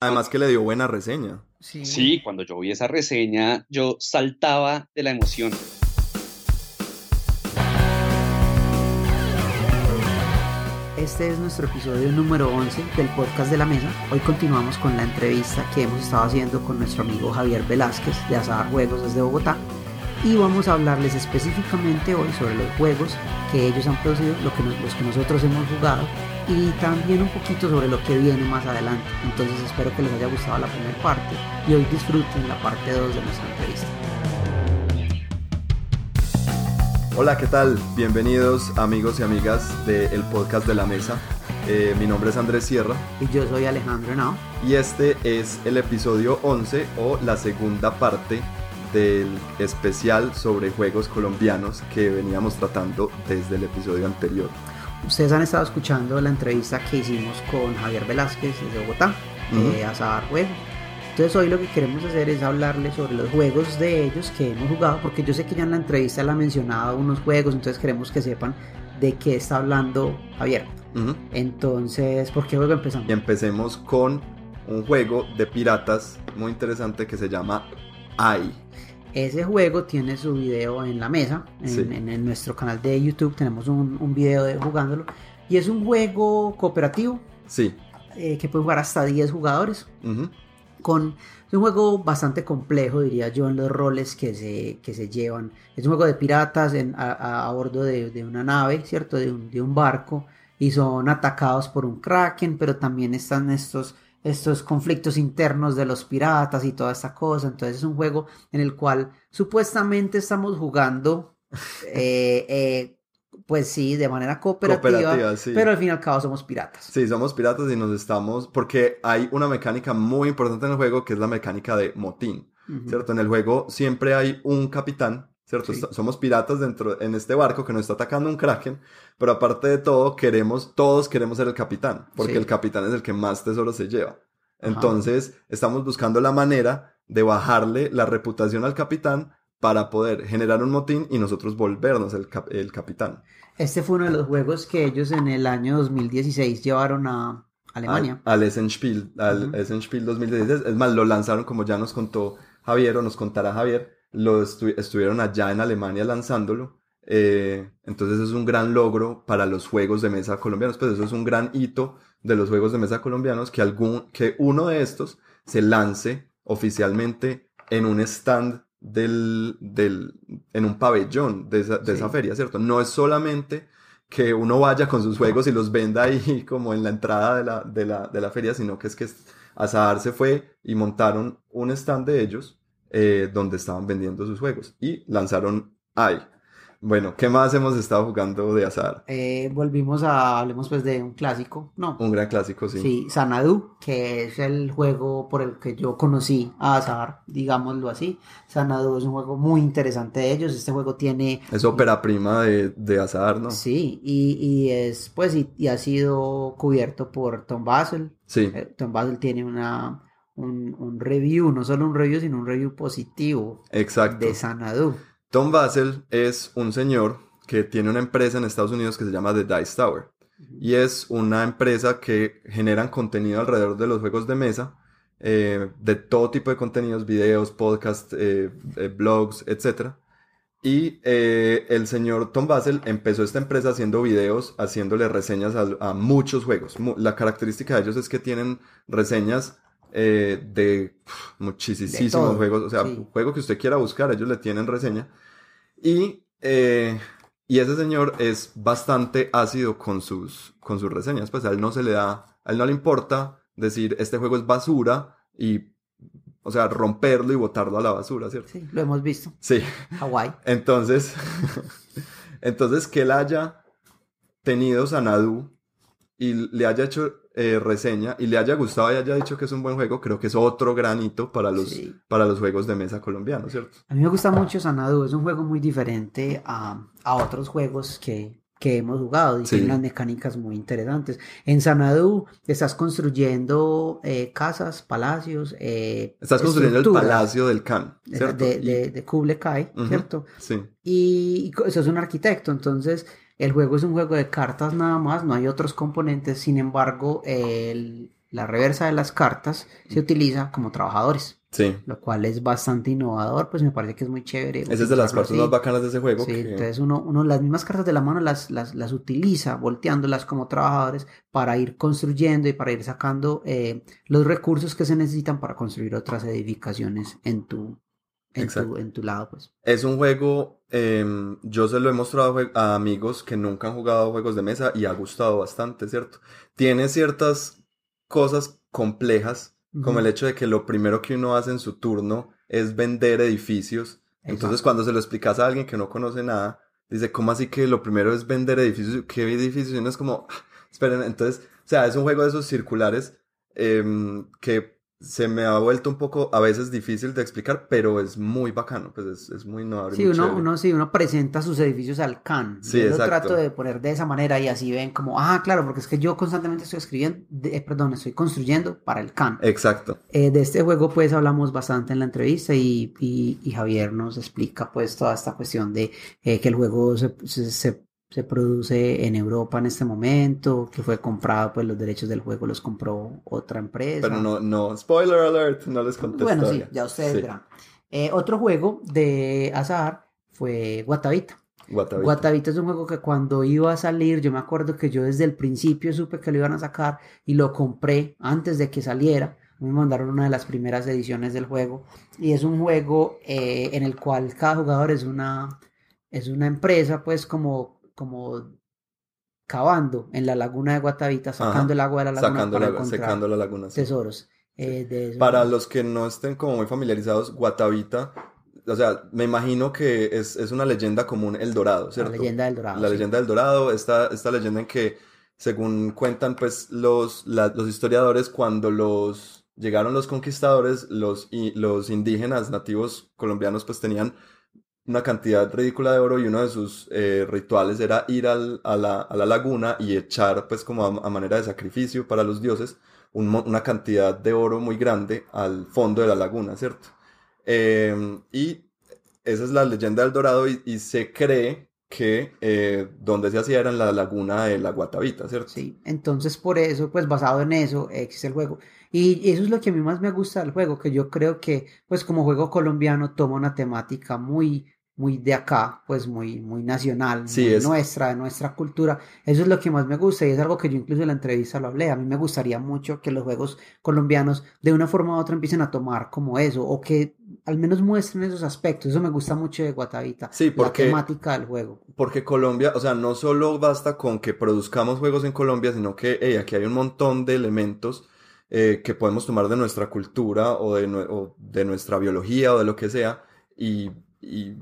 Además que le dio buena reseña. Sí. sí, cuando yo vi esa reseña, yo saltaba de la emoción. Este es nuestro episodio número 11 del podcast de la mesa. Hoy continuamos con la entrevista que hemos estado haciendo con nuestro amigo Javier Velázquez de Azar Juegos desde Bogotá. Y vamos a hablarles específicamente hoy sobre los juegos que ellos han producido, lo que los que nosotros hemos jugado y también un poquito sobre lo que viene más adelante. Entonces espero que les haya gustado la primera parte y hoy disfruten la parte 2 de nuestra entrevista. Hola, ¿qué tal? Bienvenidos amigos y amigas del podcast de la mesa. Eh, mi nombre es Andrés Sierra. Y yo soy Alejandro Henao. Y este es el episodio 11 o la segunda parte del especial sobre juegos colombianos que veníamos tratando desde el episodio anterior. Ustedes han estado escuchando la entrevista que hicimos con Javier Velázquez desde Bogotá, de Azar Juego entonces hoy lo que queremos hacer es hablarles sobre los juegos de ellos que hemos jugado, porque yo sé que ya en la entrevista le ha mencionado unos juegos, entonces queremos que sepan de qué está hablando Javier. Entonces, ¿por qué juego empezamos? Y empecemos con un juego de piratas muy interesante que se llama AI. Ese juego tiene su video en la mesa, en, nuestro canal de YouTube tenemos un, un, video de jugándolo. Y es un juego cooperativo. Sí. Eh, que puede jugar hasta 10 jugadores con es un juego bastante complejo, diría yo, en los roles que se, que se llevan. Es un juego de piratas a, bordo de, una nave, ¿cierto? De un, de un, barco. Y son atacados por un kraken, pero también están estos, estos conflictos internos de los piratas y toda esta cosa. Entonces es un juego en el cual supuestamente estamos jugando eh, eh, pues sí, de manera cooperativa, pero al fin y al cabo somos piratas. Sí, somos piratas y nos estamos, porque hay una mecánica muy importante en el juego que es la mecánica de motín, ¿cierto? En el juego siempre hay un capitán, ¿cierto? Somos piratas dentro, en este barco que nos está atacando un kraken, pero aparte de todo, queremos, todos queremos ser el capitán, porque el capitán es el que más tesoros se lleva. Entonces, estamos buscando la manera de bajarle la reputación al capitán para poder generar un motín y nosotros volvernos el, el capitán. Este fue uno de los juegos que ellos en el año 2016 llevaron a Alemania. Al, al Essenspiel, al 2016. Es más, lo lanzaron como ya nos contó Javier o nos contará Javier. Lo estuvieron allá en Alemania lanzándolo. Eh, entonces es un gran logro para los juegos de mesa colombianos. Pues eso es un gran hito de los juegos de mesa colombianos que, algún, que uno de estos se lance oficialmente en un stand del, del, en un pabellón de esa, de esa feria, ¿cierto? No es solamente que uno vaya con sus juegos y los venda ahí como en la entrada de la, de la, de la feria, sino que es que Azahar se fue y montaron un stand de ellos eh, donde estaban vendiendo sus juegos y lanzaron ahí bueno, ¿qué más hemos estado jugando de azar? Eh, volvimos a, hablemos pues de un clásico, ¿no? Un gran clásico, sí. Sí, Sanadu, que es el juego por el que yo conocí a azar, digámoslo así. Sanadu es un juego muy interesante de ellos, este juego tiene... Es ópera prima de, de azar, ¿no? Sí, y, y es, pues, y, ha sido cubierto por Tom Basel. Sí. Eh, Tom Basel tiene una... Un, un, review, no solo un review, sino un review positivo Exacto. de Sanadu. Tom Basel es un señor que tiene una empresa en Estados Unidos que se llama The Dice Tower. Y es una empresa que generan contenido alrededor de los juegos de mesa, eh, de todo tipo de contenidos, videos, podcasts, eh, eh, blogs, etc. Y el señor Tom Basel empezó esta empresa haciendo videos, haciéndole reseñas a, muchos juegos. La característica de ellos es que tienen reseñas eh, de muchísimos juegos, o sea, juego que usted quiera buscar, ellos le tienen reseña. Y, eh, y ese señor es bastante ácido con sus, con sus reseñas, pues a él no se le da, a él no le importa decir este juego es basura y, o sea, romperlo y botarlo a la basura, ¿cierto? Sí, lo hemos visto. Sí. Hawái. Entonces, entonces que él haya tenido Sanadu y le haya hecho eh, reseña y le haya gustado y haya dicho que es un buen juego, creo que es otro granito para los, para los juegos de mesa colombianos, ¿cierto? A mí me gusta mucho Sanadu, es un juego muy diferente a, a otros juegos que, que hemos jugado y tiene unas mecánicas muy interesantes. En Sanadu estás construyendo eh, casas, palacios. Eh, estás construyendo el palacio del Khan, ¿cierto? De, de, de Kublai Kai, ¿cierto? Sí. Y, y eso es un arquitecto, entonces el juego es un juego de cartas nada más, no hay otros componentes, sin embargo, el, la reversa de las cartas se utiliza como trabajadores. Sí. Lo cual es bastante innovador, pues me parece que es muy chévere. Esa es de las partes más bacanas de ese juego. Sí, entonces uno, uno las mismas cartas de la mano las, las, las, utiliza volteándolas como trabajadores para ir construyendo y para ir sacando eh, los recursos que se necesitan para construir otras edificaciones en tu, en tu, en tu, lado, pues. Es un juego, em, yo se lo he mostrado a amigos que nunca han jugado juegos de mesa y ha gustado bastante, ¿cierto? Tiene ciertas cosas complejas como el hecho de que lo primero que uno hace en su turno es vender edificios. Entonces, cuando se lo explicas a alguien que no conoce nada, dice, ¿cómo así que lo primero es vender edificios? ¿Qué edificios? Y uno es como, ah, esperen, entonces, o sea, es un juego de esos circulares em, que se me ha vuelto un poco a veces difícil de explicar, pero es muy bacano, pues es, es muy innovador. Sí, uno, uno, sí, uno presenta sus edificios al CAN. Sí, yo lo trato de poner de esa manera y así ven como, ah, claro, porque es que yo constantemente estoy escribiendo, eh, perdón, estoy construyendo para el CAN. Exacto. Eh, de este juego pues hablamos bastante en la entrevista y, y, Javier nos explica pues toda esta cuestión de eh, que el juego se, se se produce en Europa en este momento, que fue comprado, pues los derechos del juego los compró otra empresa. Pero no, no, spoiler alert, no les conté. Bueno, sí, ya ustedes verán. Eh, otro juego de azar fue Guatavita. Guatavita. Guatavita es un juego que cuando iba a salir, yo me acuerdo que yo desde el principio supe que lo iban a sacar y lo compré antes de que saliera. Me mandaron una de las primeras ediciones del juego y es un juego eh, en el cual cada jugador es una, es una empresa, pues como como cavando en la laguna de Guatavita, sacando el agua de la laguna para la, secando la laguna, tesoros. Eh, para los que no estén como muy familiarizados, Guatavita, o sea, me imagino que es, una leyenda común El Dorado, ¿cierto? La leyenda del Dorado. La leyenda del Dorado, esta, esta leyenda en que, según cuentan pues los, los historiadores, cuando los llegaron los conquistadores, los, los indígenas nativos colombianos pues tenían una cantidad ridícula de oro y uno de sus eh, rituales era ir al, a, la, laguna y echar, pues como a, manera de sacrificio para los dioses, una cantidad de oro muy grande al fondo de la laguna, ¿cierto? Em, y esa es la leyenda del Dorado y, se cree que eh, donde se hacía era en la laguna de la Guatavita, ¿cierto? Sí, entonces por eso, pues basado en eso, existe el juego. Y eso es lo que a mí más me gusta del juego, que yo creo que, pues como juego colombiano, toma una temática muy muy de acá, pues muy, muy nacional, nuestra, de nuestra cultura. Eso es lo que más me gusta y es algo que yo incluso en la entrevista lo hablé. A mí me gustaría mucho que los juegos colombianos de una forma u otra empiecen a tomar como eso o que al menos muestren esos aspectos. Eso me gusta mucho de Guatavita, sí, porque, la temática del juego. Porque Colombia, o sea, no solo basta con que produzcamos juegos en Colombia, sino que aquí hay un montón de elementos eh, que podemos tomar de nuestra cultura o de, de nuestra biología o de lo que sea y, y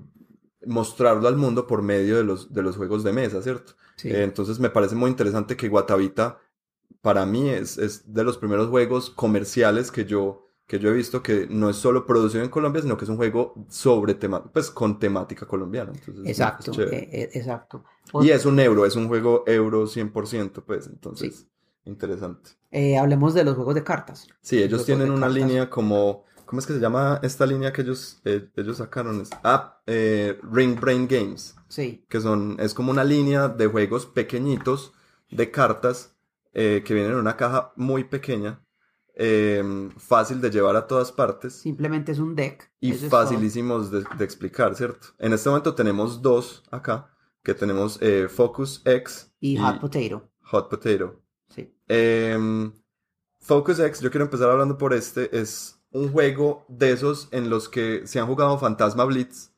mostrarlo al mundo por medio de los, de los juegos de mesa, ¿cierto? Eh, entonces me parece muy interesante que Guatavita para mí es, es, de los primeros juegos comerciales que yo, que yo he visto que no es solo producido en Colombia, sino que es un juego sobre tema, pues con temática colombiana. exacto, eh, eh, exacto. Y es un euro, es un juego euro 100%, pues entonces, interesante. hablemos de los juegos de cartas. Sí, ellos tienen una línea como ¿Cómo es que se llama esta línea que ellos, eh, ellos sacaron? Ah, eh, Ring Brain Games. Sí. Que son, es como una línea de juegos pequeñitos de cartas eh, que vienen en una caja muy pequeña. Em, fácil de llevar a todas partes. Simplemente es un deck. Y facilísimos de, explicar, ¿cierto? En este momento tenemos dos acá, que tenemos Focus X y, Hot Potato. Hot Potato. Sí. Em, Focus X, yo quiero empezar hablando por este, es un juego de esos en los que se han jugado Fantasma Blitz.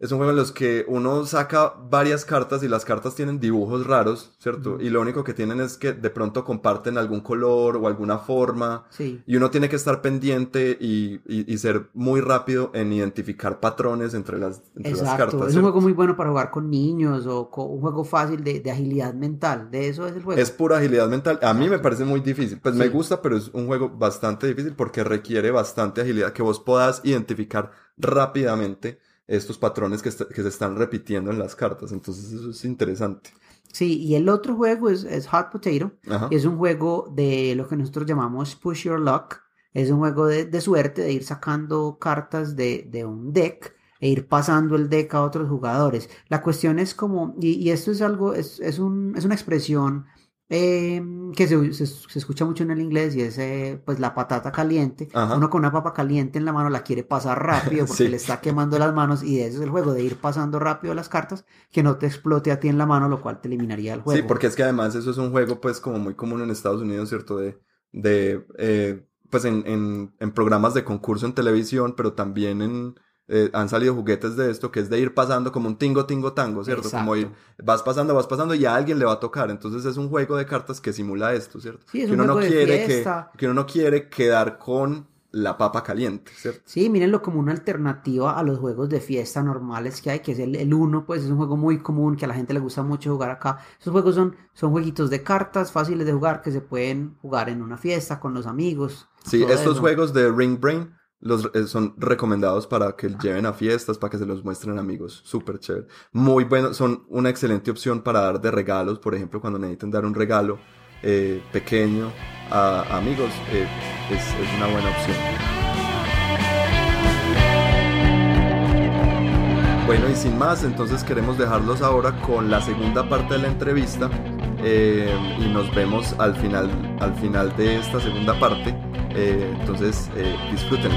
Es un juego en los que uno saca varias cartas y las cartas tienen dibujos raros, ¿cierto? Y lo único que tienen es que de pronto comparten algún color o alguna forma. Sí. Y uno tiene que estar pendiente y, y, ser muy rápido en identificar patrones entre las, entre las cartas. Es un juego muy bueno para jugar con niños o un juego fácil de, de, agilidad mental. De eso es el juego. Es pura agilidad mental. A mí me parece muy difícil. Pues me gusta, pero es un juego bastante difícil porque requiere bastante agilidad. Que vos puedas identificar rápidamente estos patrones que, que, se están repitiendo en las cartas. Entonces eso es interesante. Sí, y el otro juego es, es Hot Potato. Es un juego de lo que nosotros llamamos Push Your Luck. Es un juego de, de suerte, de ir sacando cartas de, de, un deck e ir pasando el deck a otros jugadores. La cuestión es como, y, y esto es algo, es, es, un, es una expresión Em, que se, se, escucha mucho en el inglés y es eh, pues la patata caliente. Uno con una papa caliente en la mano la quiere pasar rápido porque le está quemando las manos y ese es el juego de ir pasando rápido las cartas que no te explote a ti en la mano, lo cual te eliminaría el juego. Sí, porque es que además eso es un juego pues como muy común en Estados Unidos, ¿cierto? De, de eh, pues en, en, en programas de concurso en televisión, pero también en eh, han salido juguetes de esto que es de ir pasando como un tingo, tingo, tango, ¿cierto? Como ir, vas pasando, vas pasando y a alguien le va a tocar. Entonces es un juego de cartas que simula esto, ¿cierto? Sí, es que uno no quiere que, que uno no quiere quedar con la papa caliente, ¿cierto? Sí, mírenlo como una alternativa a los juegos de fiesta normales que hay, que es el, el Uno, pues es un juego muy común que a la gente le gusta mucho jugar acá. Esos juegos son, son jueguitos de cartas fáciles de jugar que se pueden jugar en una fiesta con los amigos. Sí, estos juegos de Ring Brain los, eh, son recomendados para que lleven a fiestas, para que se los muestren amigos. Súper chévere. Muy bueno, son una excelente opción para dar de regalos, por ejemplo, cuando necesiten dar un regalo eh, pequeño a, amigos, eh, es, es una buena opción. Bueno, y sin más, entonces queremos dejarlos ahora con la segunda parte de la entrevista y nos vemos al final, al final de esta segunda parte. Eh, entonces, eh, disfrútenlo.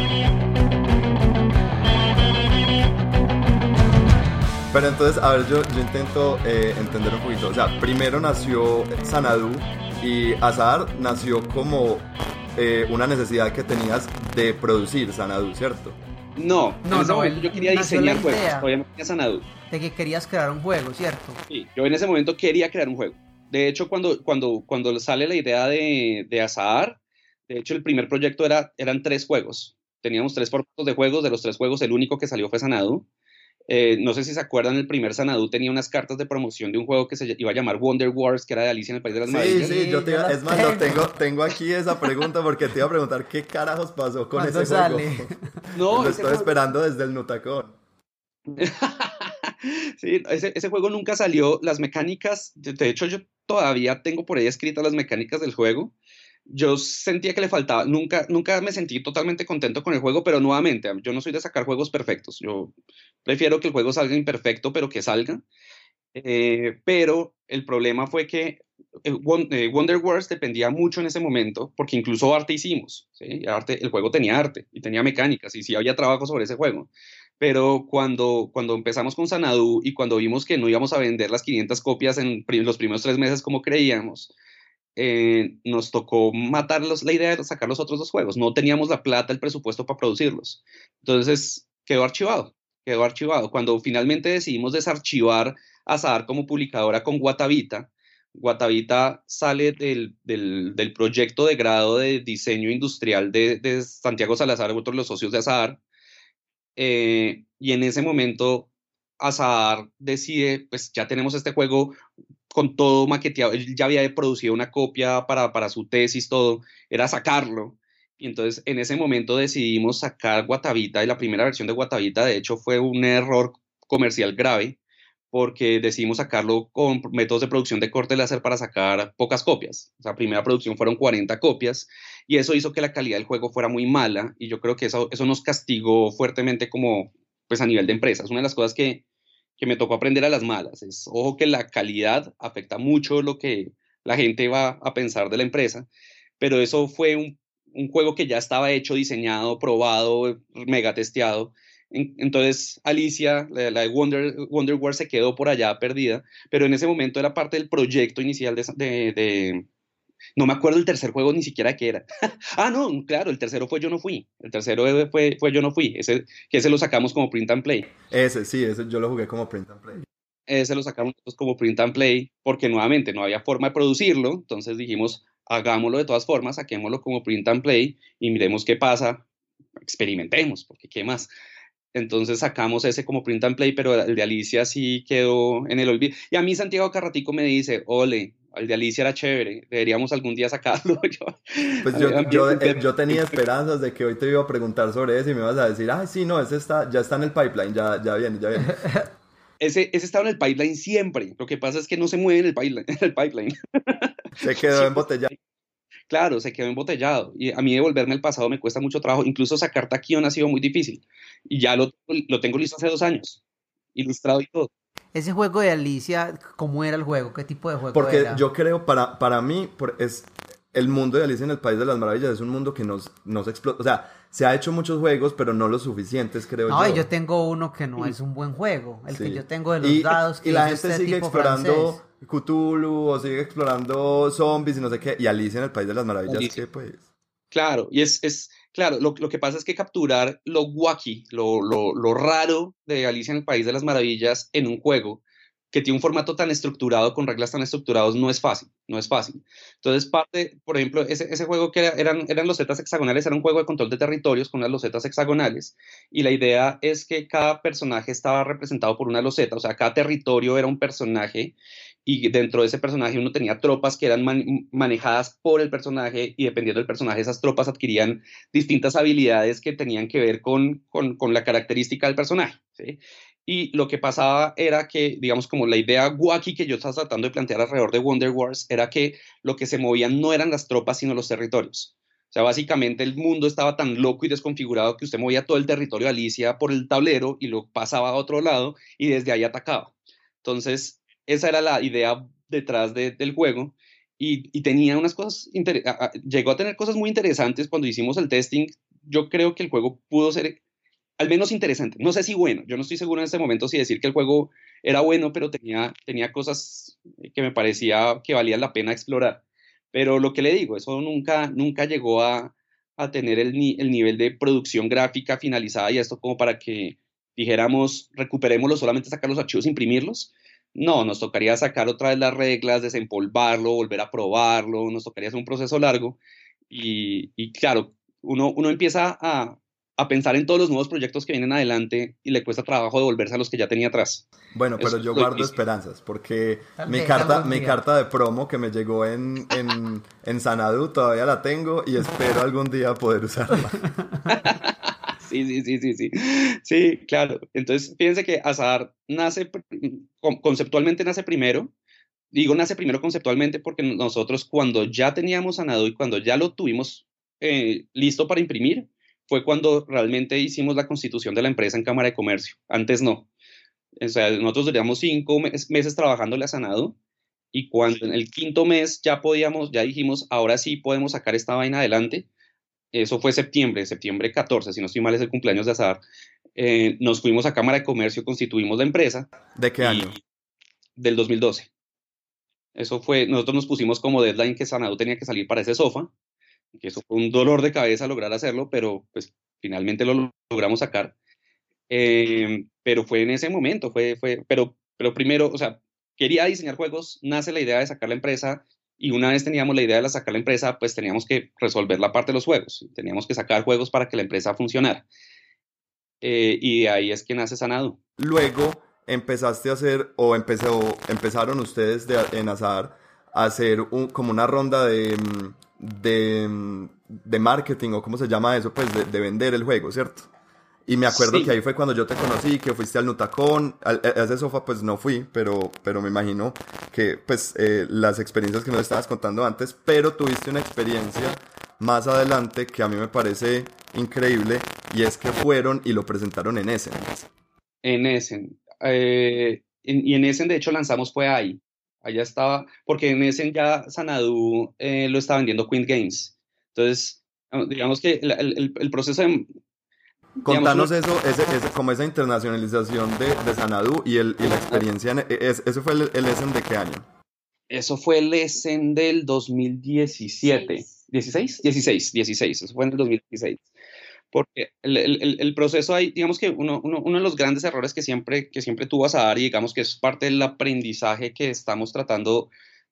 Pero entonces, a ver, yo, yo intento eh, entender un poquito. O sea, primero nació Sanadu y Azar nació como una necesidad que tenías de producir Sanadu, ¿cierto? No, no, no yo quería diseñar juegos, todavía Sanadu. De que querías crear un juego, ¿cierto? Sí, yo en ese momento quería crear un juego. De hecho, cuando, cuando, cuando sale la idea de, de Azar, de hecho, el primer proyecto era, eran tres juegos. Teníamos tres formatos de juegos, de los tres juegos el único que salió fue Sanadu. Eh, no sé si se acuerdan, el primer Sanadu tenía unas cartas de promoción de un juego que se iba a llamar Wonder Wars, que era de Alicia en el País de las Maravillas. Sí, sí, yo te, es más, tengo, tengo aquí esa pregunta porque te iba a preguntar qué carajos pasó con ese sale? juego. No, Lo estoy esperando desde el Nutacón. sí, ese, ese, juego nunca salió. Las mecánicas, de hecho, yo todavía tengo por ahí escritas las mecánicas del juego yo sentía que le faltaba, nunca, nunca me sentí totalmente contento con el juego, pero nuevamente, yo no soy de sacar juegos perfectos, yo prefiero que el juego salga imperfecto, pero que salga. Eh, pero el problema fue que eh, eh, Wonder Wars dependía mucho en ese momento, porque incluso arte hicimos, ¿sí? arte, el juego tenía arte y tenía mecánicas y sí había trabajo sobre ese juego. Pero cuando, cuando empezamos con Sanadu y cuando vimos que no íbamos a vender las 500 copias en los primeros tres meses como creíamos, eh, nos tocó matarlos, la idea de sacar los otros dos juegos. No teníamos la plata, el presupuesto para producirlos. Entonces quedó archivado, quedó archivado. Cuando finalmente decidimos desarchivar Azar como publicadora con Guatavita, Guatavita sale del, del, proyecto de grado de diseño industrial de, Santiago Salazar, otros los socios de Azar. Eh, y en ese momento Azar decide, pues ya tenemos este juego, con todo maqueteado, él ya había producido una copia para, para su tesis, todo, era sacarlo. Y entonces en ese momento decidimos sacar Guatavita y la primera versión de Guatavita de hecho fue un error comercial grave porque decidimos sacarlo con métodos de producción de corte láser para sacar pocas copias. O sea, primera producción fueron 40 copias y eso hizo que la calidad del juego fuera muy mala y yo creo que eso, eso nos castigó fuertemente como pues a nivel de empresa. Es una de las cosas que, que me tocó aprender a las malas. Es, ojo que la calidad afecta mucho lo que la gente va a pensar de la empresa, pero eso fue un, juego que ya estaba hecho, diseñado, probado, mega testeado. entonces Alicia, la, de Wonder, Wonder War, se quedó por allá perdida, pero en ese momento era parte del proyecto inicial de, no me acuerdo el tercer juego ni siquiera qué era. ah, no, claro, el tercero fue Yo no fui. El tercero fue, fue Yo no fui. Ese, que ese lo sacamos como print and play. Ese, sí, ese yo lo jugué como print and play. Ese lo sacamos como print and play porque nuevamente no había forma de producirlo. Entonces dijimos, hagámoslo de todas formas, saquémoslo como print and play y miremos qué pasa. Experimentemos, porque qué más. Entonces sacamos ese como print and play, pero el de Alicia sí quedó en el olvido. Y a mí Santiago Carratico me dice, ole, el de Alicia era chévere, deberíamos algún día sacarlo. pues yo, eh, yo, tenía esperanzas de que hoy te iba a preguntar sobre eso y me ibas a decir, ah, sí, no, ese está, ya está en el pipeline, ya, ya viene, ya viene. Ese, ese estaba en el pipeline siempre, lo que pasa es que no se mueve en el pipeline. En el pipeline. Se quedó embotellado. Claro, se quedó embotellado. Y a mí devolverme el pasado me cuesta mucho trabajo. Incluso sacar taquión ha sido muy difícil. Y ya lo, lo tengo listo hace dos años, ilustrado y todo. Ese juego de Alicia, ¿cómo era el juego? ¿Qué tipo de juego Porque era? yo creo, para, para mí, es, el mundo de Alicia en el País de las Maravillas es un mundo que nos, nos explota. O sea, se ha hecho muchos juegos, pero no los suficientes, creo no, yo. No, yo tengo uno que no es un buen juego. El que yo tengo de los dados. Que y la gente este sigue explorando Cthulhu o sigue explorando zombies y no sé qué. Y Alicia en el País de las Maravillas, ¿qué pues? Claro, y es, es claro, lo, que pasa es que capturar lo wacky, lo, raro de Alicia en el País de las Maravillas en un juego que tiene un formato tan estructurado, con reglas tan estructuradas, no es fácil, no es fácil. Entonces, parte, por ejemplo, ese, ese juego que eran, eran losetas hexagonales, era un juego de control de territorios con unas losetas hexagonales, y la idea es que cada personaje estaba representado por una loseta, o sea, cada territorio era un personaje, y dentro de ese personaje uno tenía tropas que eran manejadas por el personaje, y dependiendo del personaje, esas tropas adquirían distintas habilidades que tenían que ver con, con, con la característica del personaje. Y lo que pasaba era que, digamos, como la idea wacky que yo estaba tratando de plantear alrededor de Wonder Wars era que lo que se movían no eran las tropas, sino los territorios. O sea, básicamente el mundo estaba tan loco y desconfigurado que usted movía todo el territorio de Alicia por el tablero y lo pasaba a otro lado y desde ahí atacaba. Entonces, esa era la idea detrás del juego y, y tenía unas cosas, llegó a tener cosas muy interesantes cuando hicimos el testing. Yo creo que el juego pudo ser al menos interesante. No sé si bueno, yo no estoy seguro en este momento si decir que el juego era bueno, pero tenía, tenía cosas que me parecía que valía la pena explorar. Pero lo que le digo, eso nunca, nunca llegó a, a tener el, el, nivel de producción gráfica finalizada y esto como para que dijéramos, recuperémoslo, solamente sacar los archivos, imprimirlos. No, nos tocaría sacar otra vez las reglas, desempolvarlo, volver a probarlo, nos tocaría hacer un proceso largo. Y, y claro, uno, uno empieza a, a pensar en todos los nuevos proyectos que vienen adelante y le cuesta trabajo devolverse a los que ya tenía atrás. Bueno, pero yo guardo esperanzas porque mi carta, mi carta de promo que me llegó en, en, en Sanadu todavía la tengo y espero algún día poder usarla. sí, sí, sí, sí, sí. Sí, claro. Entonces, fíjense que Azar nace, conceptualmente nace primero. Digo nace primero conceptualmente porque nosotros cuando ya teníamos Sanadu y cuando ya lo tuvimos eh, listo para imprimir, fue cuando realmente hicimos la constitución de la empresa en Cámara de Comercio. Antes no. O sea, nosotros teníamos cinco meses trabajando la Sanado y cuando en el quinto mes ya podíamos, ya dijimos, ahora sí podemos sacar esta vaina adelante. Eso fue septiembre, septiembre 14, si no estoy mal es el cumpleaños de Azar. Eh, nos fuimos a Cámara de Comercio, constituimos la empresa. ¿De qué año? Del 2012. Eso fue, nosotros nos pusimos como deadline que Sanado tenía que salir para ese sofá que eso fue un dolor de cabeza lograr hacerlo, pero pues finalmente lo logramos sacar. Eh, pero fue en ese momento, fue, fue, pero, pero primero, o sea, quería diseñar juegos, nace la idea de sacar la empresa y una vez teníamos la idea de sacar la empresa, pues teníamos que resolver la parte de los juegos, teníamos que sacar juegos para que la empresa funcionara. Eh, y de ahí es que nace Sanado. Luego empezaste a hacer, o empezó, empezaron ustedes de, en Azar a hacer un, como una ronda de, mm, de, de marketing o cómo se llama eso, pues de, vender el juego, ¿cierto? Y me acuerdo que ahí fue cuando yo te conocí, que fuiste al Nutacón, a ese sofá pues no fui, pero, pero me imagino que pues eh, las experiencias que nos estabas contando antes, pero tuviste una experiencia más adelante que a mí me parece increíble y es que fueron y lo presentaron en Essen. En Essen. Eh, y en Essen de hecho lanzamos fue ahí. Allá estaba, porque en ese ya Sanadu eh, lo estaba vendiendo Queen Games. Entonces, digamos que el, el, proceso de... Contanos eso, ese, como esa internacionalización de, de Sanadu y, el, y la experiencia, e, es, ¿eso fue el, el Essen de qué año? Eso fue el Essen del 2017. ¿16? 16, 16, eso fue en el 2016 porque el, el, el, proceso ahí, digamos que uno, uno, uno, de los grandes errores que siempre, que siempre tú vas a dar y digamos que es parte del aprendizaje que estamos tratando,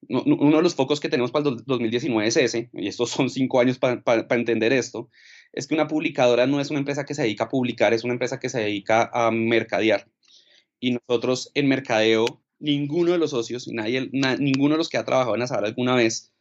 uno de los focos que tenemos para el 2019 es ese, y estos son cinco años para, para, entender esto, es que una publicadora no es una empresa que se dedica a publicar, es una empresa que se dedica a mercadear. Y nosotros en mercadeo, ninguno de los socios, nadie, ninguno de los que ha trabajado en Azar alguna vez,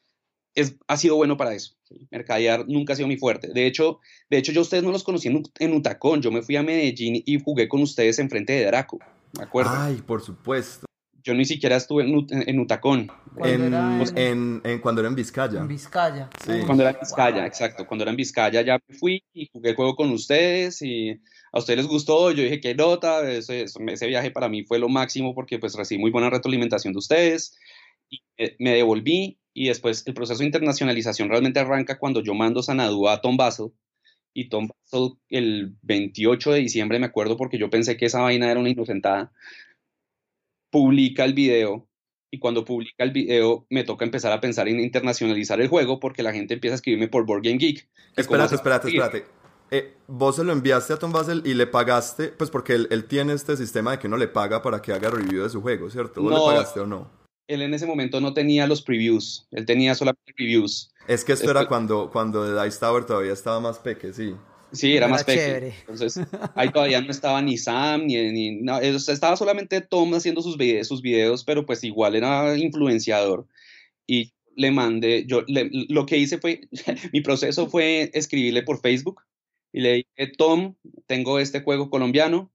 es, ha sido bueno para eso. Mercadear nunca ha sido muy fuerte. De hecho, de hecho, yo ustedes no los conocí en, en Utacón. Yo me fui a Medellín y jugué con ustedes enfrente de Draco. ¿Me acuerdo? Ay, por supuesto. Yo ni siquiera estuve en, Utacón. En, cuando era en Vizcaya. En Vizcaya. Cuando era en Vizcaya, exacto. Cuando era en Vizcaya ya me fui y jugué el juego con ustedes y a ustedes les gustó. Yo dije, qué nota. Ese, ese viaje para mí fue lo máximo porque pues recibí muy buena retroalimentación de ustedes. Y me devolví y después el proceso de internacionalización realmente arranca cuando yo mando Sanadú a Tom Basel y Tom Basel el 28 de diciembre me acuerdo porque yo pensé que esa vaina era una inocentada publica el video y cuando publica el video me toca empezar a pensar en internacionalizar el juego porque la gente empieza a escribirme por Board Game Geek. Espérate, espérate, espérate. Eh, vos se lo enviaste a Tom Basel y le pagaste, pues porque él, tiene este sistema de que uno le paga para que haga review de su juego, ¿cierto? ¿Vos le pagaste o no? Él en ese momento no tenía los previews, él tenía solamente reviews. Es que esto era cuando, cuando The Dice Tower todavía estaba más peque, sí. Sí, era, más pequeño. Entonces, ahí todavía no estaba ni Sam, ni, ni no, estaba solamente Tom haciendo sus, videos, sus videos, pero pues igual era influenciador. Y le mandé, yo lo que hice fue, mi proceso fue escribirle por Facebook y le dije, Tom, tengo este juego colombiano,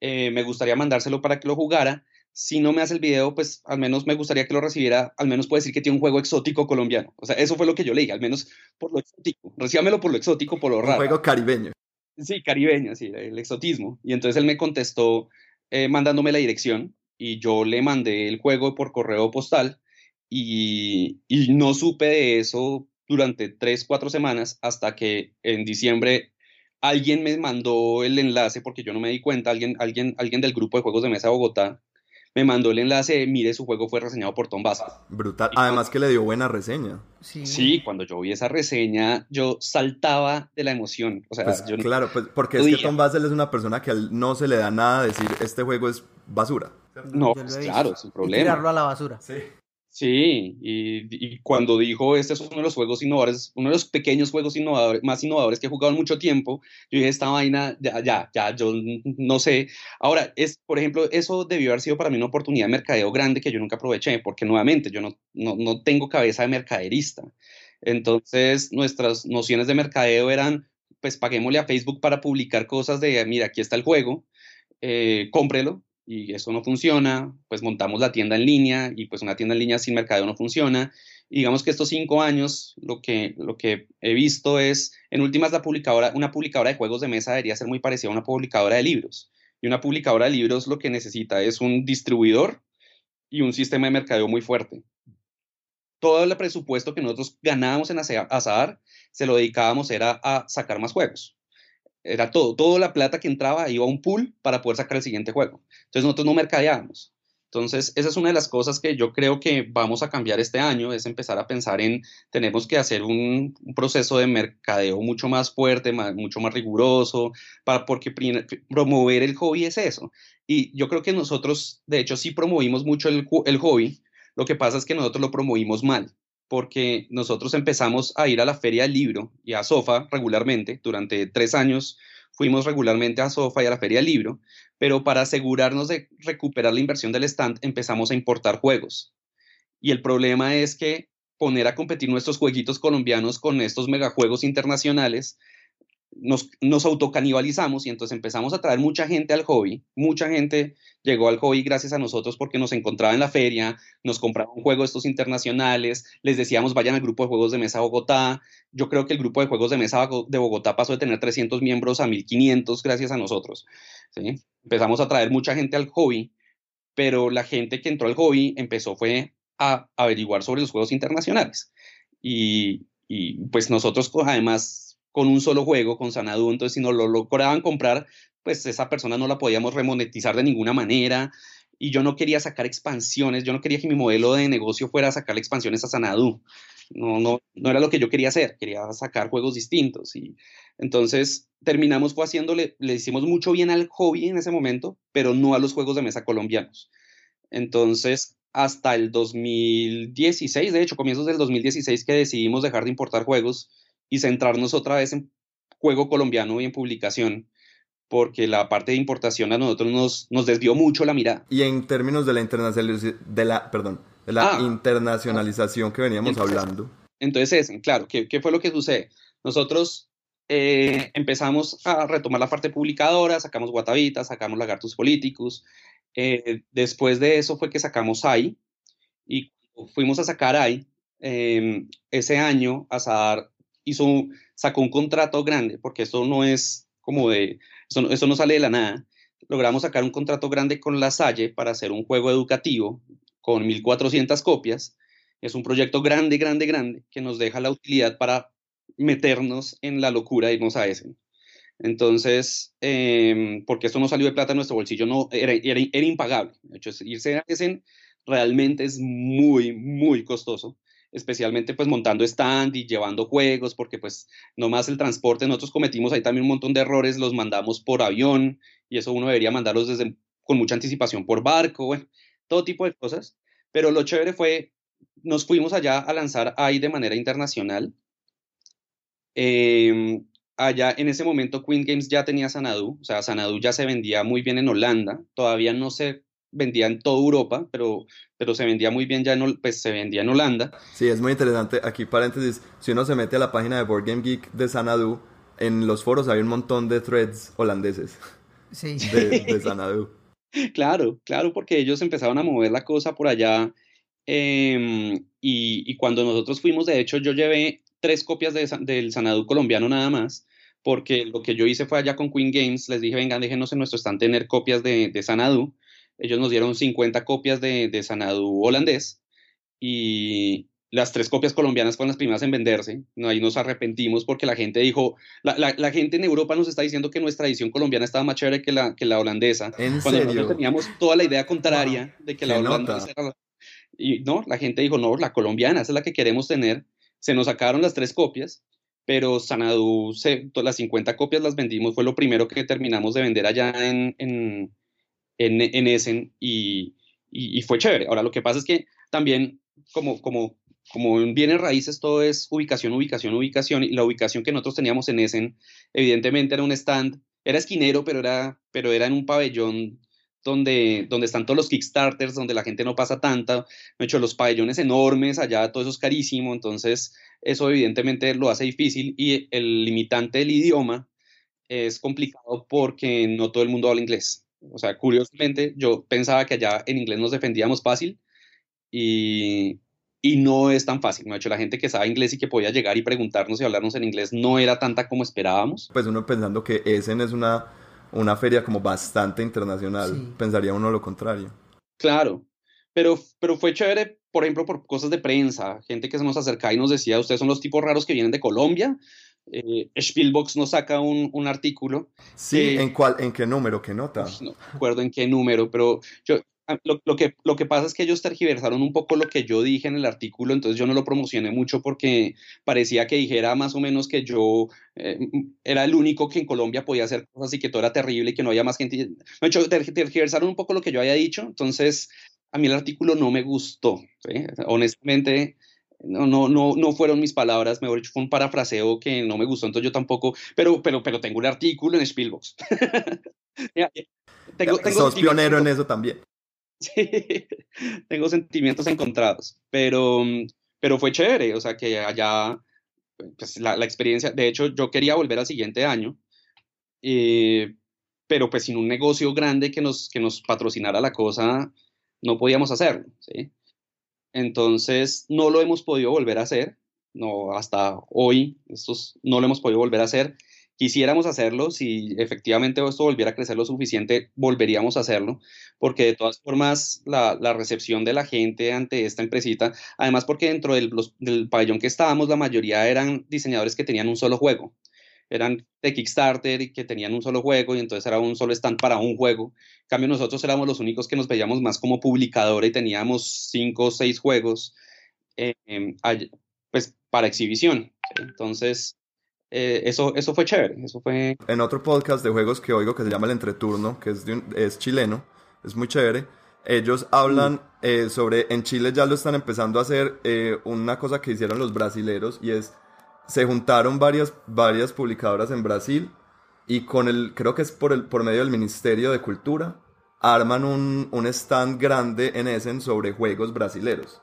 eh, me gustaría mandárselo para que lo jugara si no me hace el video, pues al menos me gustaría que lo recibiera, al menos puede decir que tiene un juego exótico colombiano. O sea, eso fue lo que yo le dije, al menos por lo exótico. Recíbamelo por lo exótico, por lo raro. Un juego caribeño. Sí, caribeño, sí, el exotismo. Y entonces él me contestó eh, mandándome la dirección y yo le mandé el juego por correo postal y, y no supe de eso durante tres, cuatro semanas hasta que en diciembre alguien me mandó el enlace porque yo no me di cuenta, alguien, alguien, alguien del grupo de juegos de mesa de Bogotá me mandó el enlace, mire, su juego fue reseñado por Tom Bass. Brutal. Además que le dio buena reseña. Sí. cuando yo vi esa reseña, yo saltaba de la emoción. O sea, pues, claro, pues, porque es que Tom Basel es una persona que no se le da nada a decir, este juego es basura. No, pues, claro, sin problema. tirarlo a la basura. Sí. Sí, y, cuando dijo, este es uno de los juegos innovadores, uno de los pequeños juegos innovadores, más innovadores que he jugado en mucho tiempo, yo dije, esta vaina, ya, ya, ya, yo no sé. Ahora, es, por ejemplo, eso debió haber sido para mí una oportunidad de mercadeo grande que yo nunca aproveché, porque nuevamente yo no, no, no tengo cabeza de mercaderista. Entonces, nuestras nociones de mercadeo eran, pues paguémosle a Facebook para publicar cosas de, mira, aquí está el juego, eh, cómprelo, y eso no funciona, pues montamos la tienda en línea y pues una tienda en línea sin mercadeo no funciona. Y digamos que estos cinco años lo que, lo que he visto es, en últimas, la publicadora, una publicadora de juegos de mesa debería ser muy parecida a una publicadora de libros. Y una publicadora de libros lo que necesita es un distribuidor y un sistema de mercadeo muy fuerte. Todo el presupuesto que nosotros ganábamos en Azar se lo dedicábamos era a sacar más juegos era todo, toda la plata que entraba iba a un pool para poder sacar el siguiente juego. Entonces nosotros no mercadeábamos. Entonces, esa es una de las cosas que yo creo que vamos a cambiar este año, es empezar a pensar en, tenemos que hacer un, proceso de mercadeo mucho más fuerte, mucho más riguroso, para, porque promover el hobby es eso. Y yo creo que nosotros, de hecho, sí promovimos mucho el, el hobby, lo que pasa es que nosotros lo promovimos mal porque nosotros empezamos a ir a la feria del libro y a SOFA regularmente. Durante tres años fuimos regularmente a SOFA y a la feria del libro, pero para asegurarnos de recuperar la inversión del stand empezamos a importar juegos. Y el problema es que poner a competir nuestros jueguitos colombianos con estos megajuegos internacionales nos, nos autocanibalizamos y entonces empezamos a traer mucha gente al hobby. Mucha gente llegó al hobby gracias a nosotros porque nos encontraba en la feria, nos compraban un juego estos internacionales, les decíamos vayan al grupo de juegos de mesa Bogotá. Yo creo que el grupo de juegos de mesa de Bogotá pasó de tener 300 miembros a 1500 gracias a nosotros. Empezamos a traer mucha gente al hobby, pero la gente que entró al hobby empezó fue a averiguar sobre los juegos internacionales. Y, y pues nosotros además con un solo juego, con Sanadu, entonces si no lo lograban comprar, pues esa persona no la podíamos remonetizar de ninguna manera. Y yo no quería sacar expansiones, yo no quería que mi modelo de negocio fuera sacar expansiones a Sanadu. No, no, no era lo que yo quería hacer, quería sacar juegos distintos. Y entonces terminamos fue haciéndole, le hicimos mucho bien al hobby en ese momento, pero no a los juegos de mesa colombianos. Entonces, hasta el 2016, de hecho, comienzos del 2016, que decidimos dejar de importar juegos y centrarnos otra vez en juego colombiano y en publicación, porque la parte de importación a nosotros nos, nos desvió mucho la mirada. Y en términos de la, internacionalización, de la, perdón, de la ah. internacionalización que veníamos hablando. Entonces, claro, ¿qué, ¿qué, fue lo que sucede? Nosotros eh, empezamos a retomar la parte publicadora, sacamos Guatavita, sacamos Lagartos Políticos, Eh, después de eso fue que sacamos AI y fuimos a sacar AI. Em, ese año Azar hizo, sacó un contrato grande, porque esto no es como de, eso, no sale de la nada. Logramos sacar un contrato grande con La Salle para hacer un juego educativo con 1400 copias. Es un proyecto grande, grande, grande que nos deja la utilidad para meternos en la locura y irnos a ese. Entonces, em, porque esto no salió de plata en nuestro bolsillo, no, era, era, impagable. De hecho, irse a Essen realmente es muy, muy costoso, especialmente pues montando stand y llevando juegos, porque pues nomás el transporte, nosotros cometimos ahí también un montón de errores, los mandamos por avión y eso uno debería mandarlos desde, con mucha anticipación por barco, bueno, todo tipo de cosas. Pero lo chévere fue, nos fuimos allá a lanzar ahí de manera internacional. Eh, allá en ese momento Queen Games ya tenía Sanadu, o sea, Sanadu ya se vendía muy bien en Holanda, todavía no se vendía en toda Europa, pero, pero se vendía muy bien ya en, pues, se vendía en Holanda. Sí, es muy interesante. Aquí paréntesis, si uno se mete a la página de Board Game Geek de Sanadu, en los foros hay un montón de threads holandeses sí. de, de Sanadu. Claro, claro, porque ellos empezaron a mover la cosa por allá. Em, y, y, cuando nosotros fuimos, de hecho, yo llevé tres copias de, del Sanadu colombiano nada más, porque lo que yo hice fue allá con Queen Games, les dije, vengan, déjenos en nuestro stand tener copias de, de Sanadu. Ellos nos dieron 50 copias de, de Sanadu holandés y las tres copias colombianas fueron las primeras en venderse. No, ahí nos arrepentimos porque la gente dijo, la, la, gente en Europa nos está diciendo que nuestra edición colombiana estaba más chévere que la, que la holandesa. ¿En cuando serio? nosotros teníamos toda la idea contraria de que la holandesa era Y no, la gente dijo, no, la colombiana, esa es la que queremos tener se nos sacaron las tres copias, pero Sanadu, se, las 50 copias las vendimos, fue lo primero que terminamos de vender allá en, en, en, Essen y, y, fue chévere. Ahora, lo que pasa es que también, como, como, como en raíces, todo es ubicación, ubicación, ubicación, y la ubicación que nosotros teníamos en Essen, evidentemente era un stand, era esquinero, pero era, pero era en un pabellón donde, donde están todos los Kickstarters, donde la gente no pasa tanta, me hecho los pabellones enormes, allá todo eso es carísimo, entonces eso evidentemente lo hace difícil y el limitante del idioma es complicado porque no todo el mundo habla inglés. O sea, curiosamente, yo pensaba que allá en inglés nos defendíamos fácil y, y no es tan fácil. De hecho, la gente que sabe inglés y que podía llegar y preguntarnos y hablarnos en inglés no era tanta como esperábamos. Pues uno pensando que Essen es una una feria como bastante internacional. Pensaría uno lo contrario. Claro, pero, pero fue chévere, por ejemplo, por cosas de prensa, gente que se nos acercaba y nos decía, ustedes son los tipos raros que vienen de Colombia. Eh, Spielbox nos saca un, un artículo. Sí, ¿en cuál, en qué número, qué nota? no recuerdo en qué número, pero yo, Ah, lo, que, lo que pasa es que ellos tergiversaron un poco lo que yo dije en el artículo, entonces yo no lo promocioné mucho porque parecía que dijera más o menos que yo eh, era el único que en Colombia podía hacer cosas y que todo era terrible y que no había más gente. De hecho, tergiversaron un poco lo que yo había dicho, entonces a mí el artículo no me gustó. Honestamente, no, no, no, no fueron mis palabras, mejor dicho, fue un parafraseo que no me gustó, entonces yo tampoco, pero, pero, pero tengo un artículo en Spielbox. tengo, Sos pionero en eso también. Sí, tengo sentimientos encontrados, pero, pero fue chévere, o sea que allá, pues la, experiencia, de hecho yo quería volver al siguiente año, eh, pero pues sin un negocio grande que nos, que nos patrocinara la cosa, no podíamos hacerlo, ¿sí? Entonces no lo hemos podido volver a hacer, no, hasta hoy, estos no lo hemos podido volver a hacer, quisiéramos hacerlo, si efectivamente esto volviera a crecer lo suficiente, volveríamos a hacerlo, porque de todas formas la, recepción de la gente ante esta empresita, además porque dentro del, del, pabellón que estábamos, la mayoría eran diseñadores que tenían un solo juego, eran de Kickstarter y que tenían un solo juego y entonces era un solo stand para un juego. En cambio nosotros éramos los únicos que nos veíamos más como publicadora y teníamos cinco o seis juegos eh, em, pues para exhibición. Entonces eh, eso, eso fue chévere, eso fue... En otro podcast de juegos que oigo que se llama El Entreturno, que es, es chileno, es muy chévere, ellos hablan mm. eh, sobre, en Chile ya lo están empezando a hacer, eh, una cosa que hicieron los brasileros y es, se juntaron varias, varias publicadoras en Brasil y con el, creo que es por, el, por medio del Ministerio de Cultura, arman un, un stand grande en Essen sobre juegos brasileros.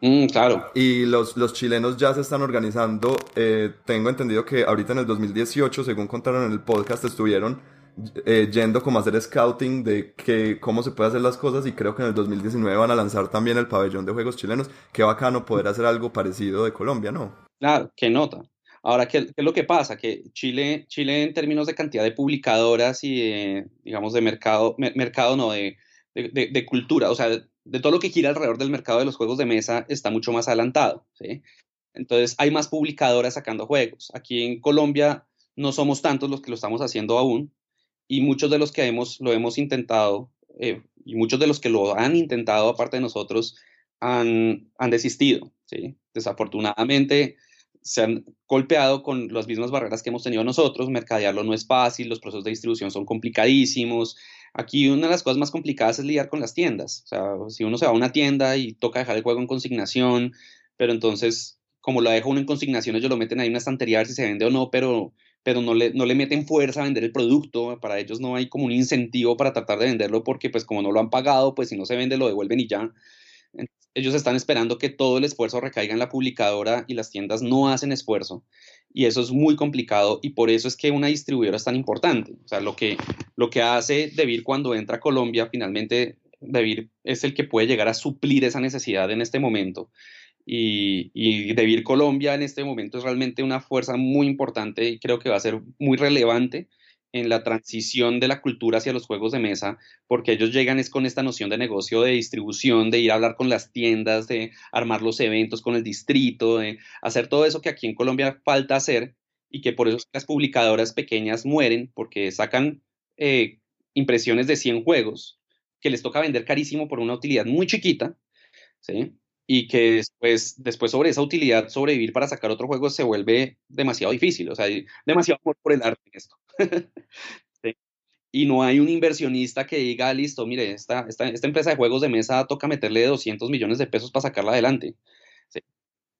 Mm, claro. Y los, los chilenos ya se están organizando. Eh, tengo entendido que ahorita en el 2018, según contaron en el podcast, estuvieron eh, yendo como a hacer scouting de que, cómo se puede hacer las cosas y creo que en el 2019 van a lanzar también el pabellón de juegos chilenos. Qué bacano poder hacer algo parecido de Colombia, ¿no? Claro, qué nota. Ahora, ¿qué, es lo que pasa? Que Chile, Chile en términos de cantidad de publicadoras y, digamos, de mercado, mercado no, de, de, cultura, o sea, de todo lo que gira alrededor del mercado de los juegos de mesa está mucho más adelantado, ¿sí? Entonces, hay más publicadoras sacando juegos. Aquí en Colombia no somos tantos los que lo estamos haciendo aún y muchos de los que hemos, lo hemos intentado eh, y muchos de los que lo han intentado aparte de nosotros han, han desistido, ¿sí? Desafortunadamente, se han golpeado con las mismas barreras que hemos tenido nosotros. Mercadearlo no es fácil, los procesos de distribución son complicadísimos. Aquí una de las cosas más complicadas es lidiar con las tiendas. O sea, si uno se va a una tienda y toca dejar el juego en consignación, pero entonces, como lo deja uno en consignación, ellos lo meten ahí en una estantería a ver si se vende o no, pero, pero no, le, no le meten fuerza a vender el producto. Para ellos no hay como un incentivo para tratar de venderlo porque pues como no lo han pagado, pues si no se vende lo devuelven y ya ellos están esperando que todo el esfuerzo recaiga en la publicadora y las tiendas no hacen esfuerzo. Y eso es muy complicado y por eso es que una distribuidora es tan importante. O sea, lo que, lo que hace Debir cuando entra a Colombia, finalmente Debir es el que puede llegar a suplir esa necesidad en este momento. Y, y Debir Colombia en este momento es realmente una fuerza muy importante y creo que va a ser muy relevante en la transición de la cultura hacia los juegos de mesa, porque ellos llegan es con esta noción de negocio de distribución, de ir a hablar con las tiendas, de armar los eventos con el distrito, de hacer todo eso que aquí en Colombia falta hacer y que por eso las publicadoras pequeñas mueren porque sacan eh, impresiones de 100 juegos que les toca vender carísimo por una utilidad muy chiquita, ¿sí? Y que después, después sobre esa utilidad sobrevivir para sacar otro juego se vuelve demasiado difícil, o sea, hay demasiado amor por el arte en esto. Y no hay un inversionista que diga, listo, mire, esta, esta, esta, empresa de juegos de mesa toca meterle 200 millones de pesos para sacarla adelante.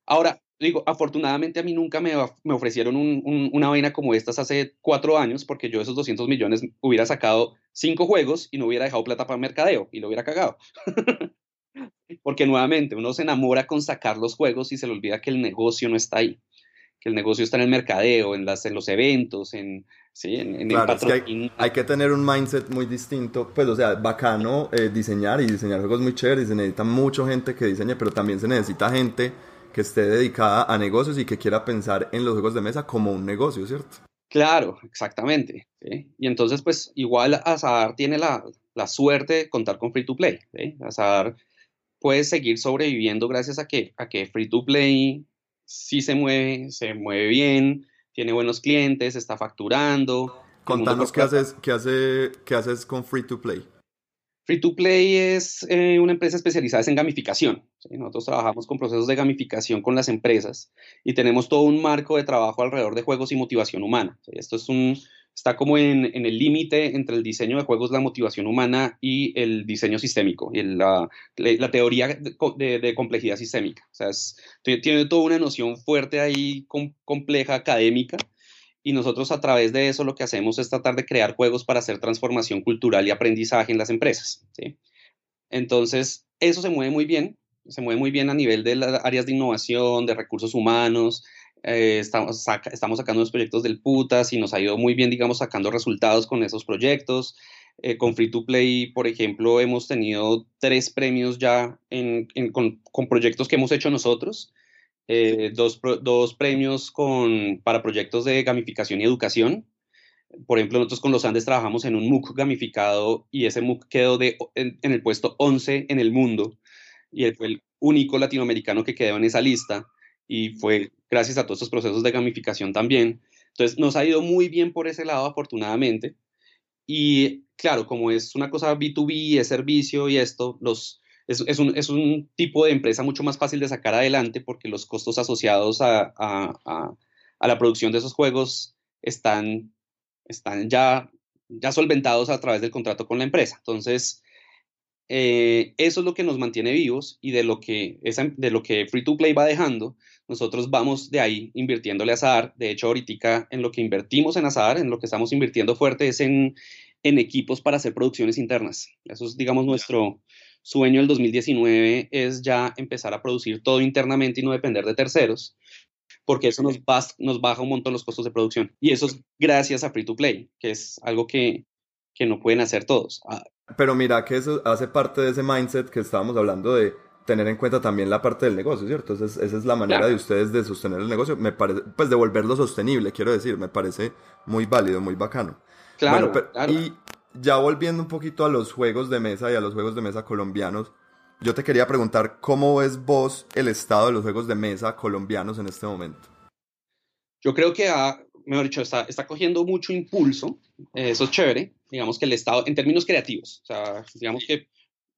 Ahora, digo, afortunadamente a mí nunca me, me ofrecieron un, una vaina como estas hace cuatro años, porque yo esos 200 millones hubiera sacado cinco juegos y no hubiera dejado plata para mercadeo y lo hubiera cagado. Porque nuevamente uno se enamora con sacar los juegos y se le olvida que el negocio no está ahí, que el negocio está en el mercadeo, en, las, en los eventos, en, ¿sí? en, el patrocinio. hay, que tener un mindset muy distinto, pues o sea, bacano eh, diseñar y diseñar juegos muy chéveres, se necesita mucha gente que diseñe, pero también se necesita gente que esté dedicada a negocios y que quiera pensar en los juegos de mesa como un negocio, ¿cierto? Claro, exactamente. Y entonces, pues igual Azar tiene la, la, suerte de contar con Free to Play. ¿sí? Azar puedes seguir sobreviviendo gracias a que, a que Free to Play sí se mueve, se mueve bien, tiene buenos clientes, está facturando. Contanos qué haces, qué, hace, qué haces con Free to Play. Free to Play es eh, una empresa especializada en gamificación. Nosotros trabajamos con procesos de gamificación con las empresas y tenemos todo un marco de trabajo alrededor de juegos y motivación humana. Esto es un, está como en, el límite entre el diseño de juegos, la motivación humana y el diseño sistémico, y la, la, teoría de, complejidad sistémica. O sea, tiene toda una noción fuerte ahí, compleja, académica, y nosotros a través de eso lo que hacemos es tratar de crear juegos para hacer transformación cultural y aprendizaje en las empresas. ¿sí? Entonces, eso se mueve muy bien, se mueve muy bien a nivel de las áreas de innovación, de recursos humanos, eh, estamos, estamos sacando unos proyectos del putas y nos ha ido muy bien, digamos, sacando resultados con esos proyectos. Eh, con Free to Play, por ejemplo, hemos tenido tres premios ya en, con, con, proyectos que hemos hecho nosotros. Eh, dos, dos, premios con, para proyectos de gamificación y educación. Por ejemplo, nosotros con los Andes trabajamos en un MOOC gamificado y ese MOOC quedó de, en, en el puesto 11 en el mundo y fue el único latinoamericano que quedó en esa lista y fue gracias a todos estos procesos de gamificación también. Entonces nos ha ido muy bien por ese lado, afortunadamente. Y claro, como es una cosa B2B, es servicio y esto, los, es, es, un, es un, tipo de empresa mucho más fácil de sacar adelante porque los costos asociados a, a, a, la producción de esos juegos están, están ya, ya solventados a través del contrato con la empresa. Entonces, eh, eso es lo que nos mantiene vivos y de lo que, de lo que Free to Play va dejando, nosotros vamos de ahí invirtiéndole a Azar. De hecho, ahorita en lo que invertimos en Azar, en lo que estamos invirtiendo fuerte es en, en equipos para hacer producciones internas. Eso es, digamos, nuestro sueño del 2019 es ya empezar a producir todo internamente y no depender de terceros. porque eso nos, nos baja un montón los costos de producción. Y eso es gracias a Free to Play, que es algo que, que no pueden hacer todos. Ah, Pero mira que eso hace parte de ese mindset que estábamos hablando de tener en cuenta también la parte del negocio, ¿cierto? Entonces, esa es la manera de ustedes de sostener el negocio, me parece, pues de volverlo sostenible, quiero decir, me parece muy válido, muy bacano. Claro, Y ya volviendo un poquito a los juegos de mesa y a los juegos de mesa colombianos, yo te quería preguntar, ¿cómo ves vos el estado de los juegos de mesa colombianos en este momento? Yo creo que ha, mejor dicho, está, está cogiendo mucho impulso, eso es chévere, digamos que el estado, en términos creativos, o sea, digamos que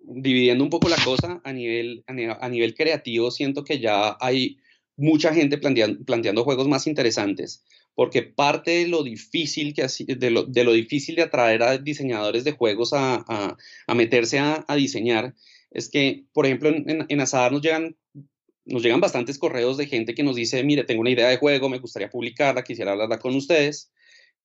dividiendo un poco la cosa a nivel, a nivel, creativo, siento que ya hay mucha gente planteando, juegos más interesantes, porque parte de lo difícil, que, de, lo, de lo difícil de atraer a diseñadores de juegos a, a, meterse a, diseñar es que, por ejemplo, en, en, Azar nos llegan, nos llegan bastantes correos de gente que nos dice, mire, tengo una idea de juego, me gustaría publicarla, quisiera hablarla con ustedes,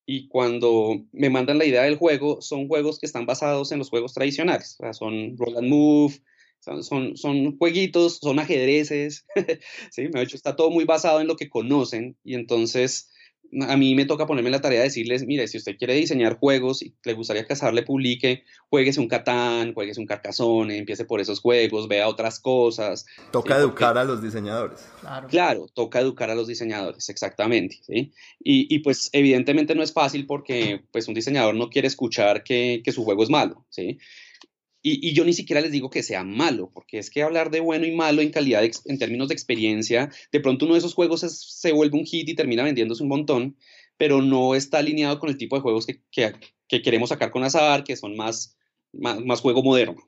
y cuando me mandan la idea del juego, son juegos que están basados en los juegos tradicionales, o sea, son roll and move, son, son, son jueguitos, son ajedrezes, ¿sí? Me hecho, está todo muy basado en lo que conocen y entonces a mí me toca ponerme la tarea de decirles, mire, si usted quiere diseñar juegos y le gustaría que Azar le publique, jueguese un Catán, jueguese un Carcassonne, empiece por esos juegos, vea otras cosas. Toca educar a los diseñadores. Claro. claro. toca educar a los diseñadores, exactamente, ¿sí? Y, y, pues evidentemente no es fácil porque pues un diseñador no quiere escuchar que, que su juego es malo, ¿sí? Y, yo ni siquiera les digo que sea malo, porque es que hablar de bueno y malo en calidad, en términos de experiencia, de pronto uno de esos juegos se vuelve un hit y termina vendiéndose un montón, pero no está alineado con el tipo de juegos que, que, queremos sacar con Azar, que son más, más, juego moderno.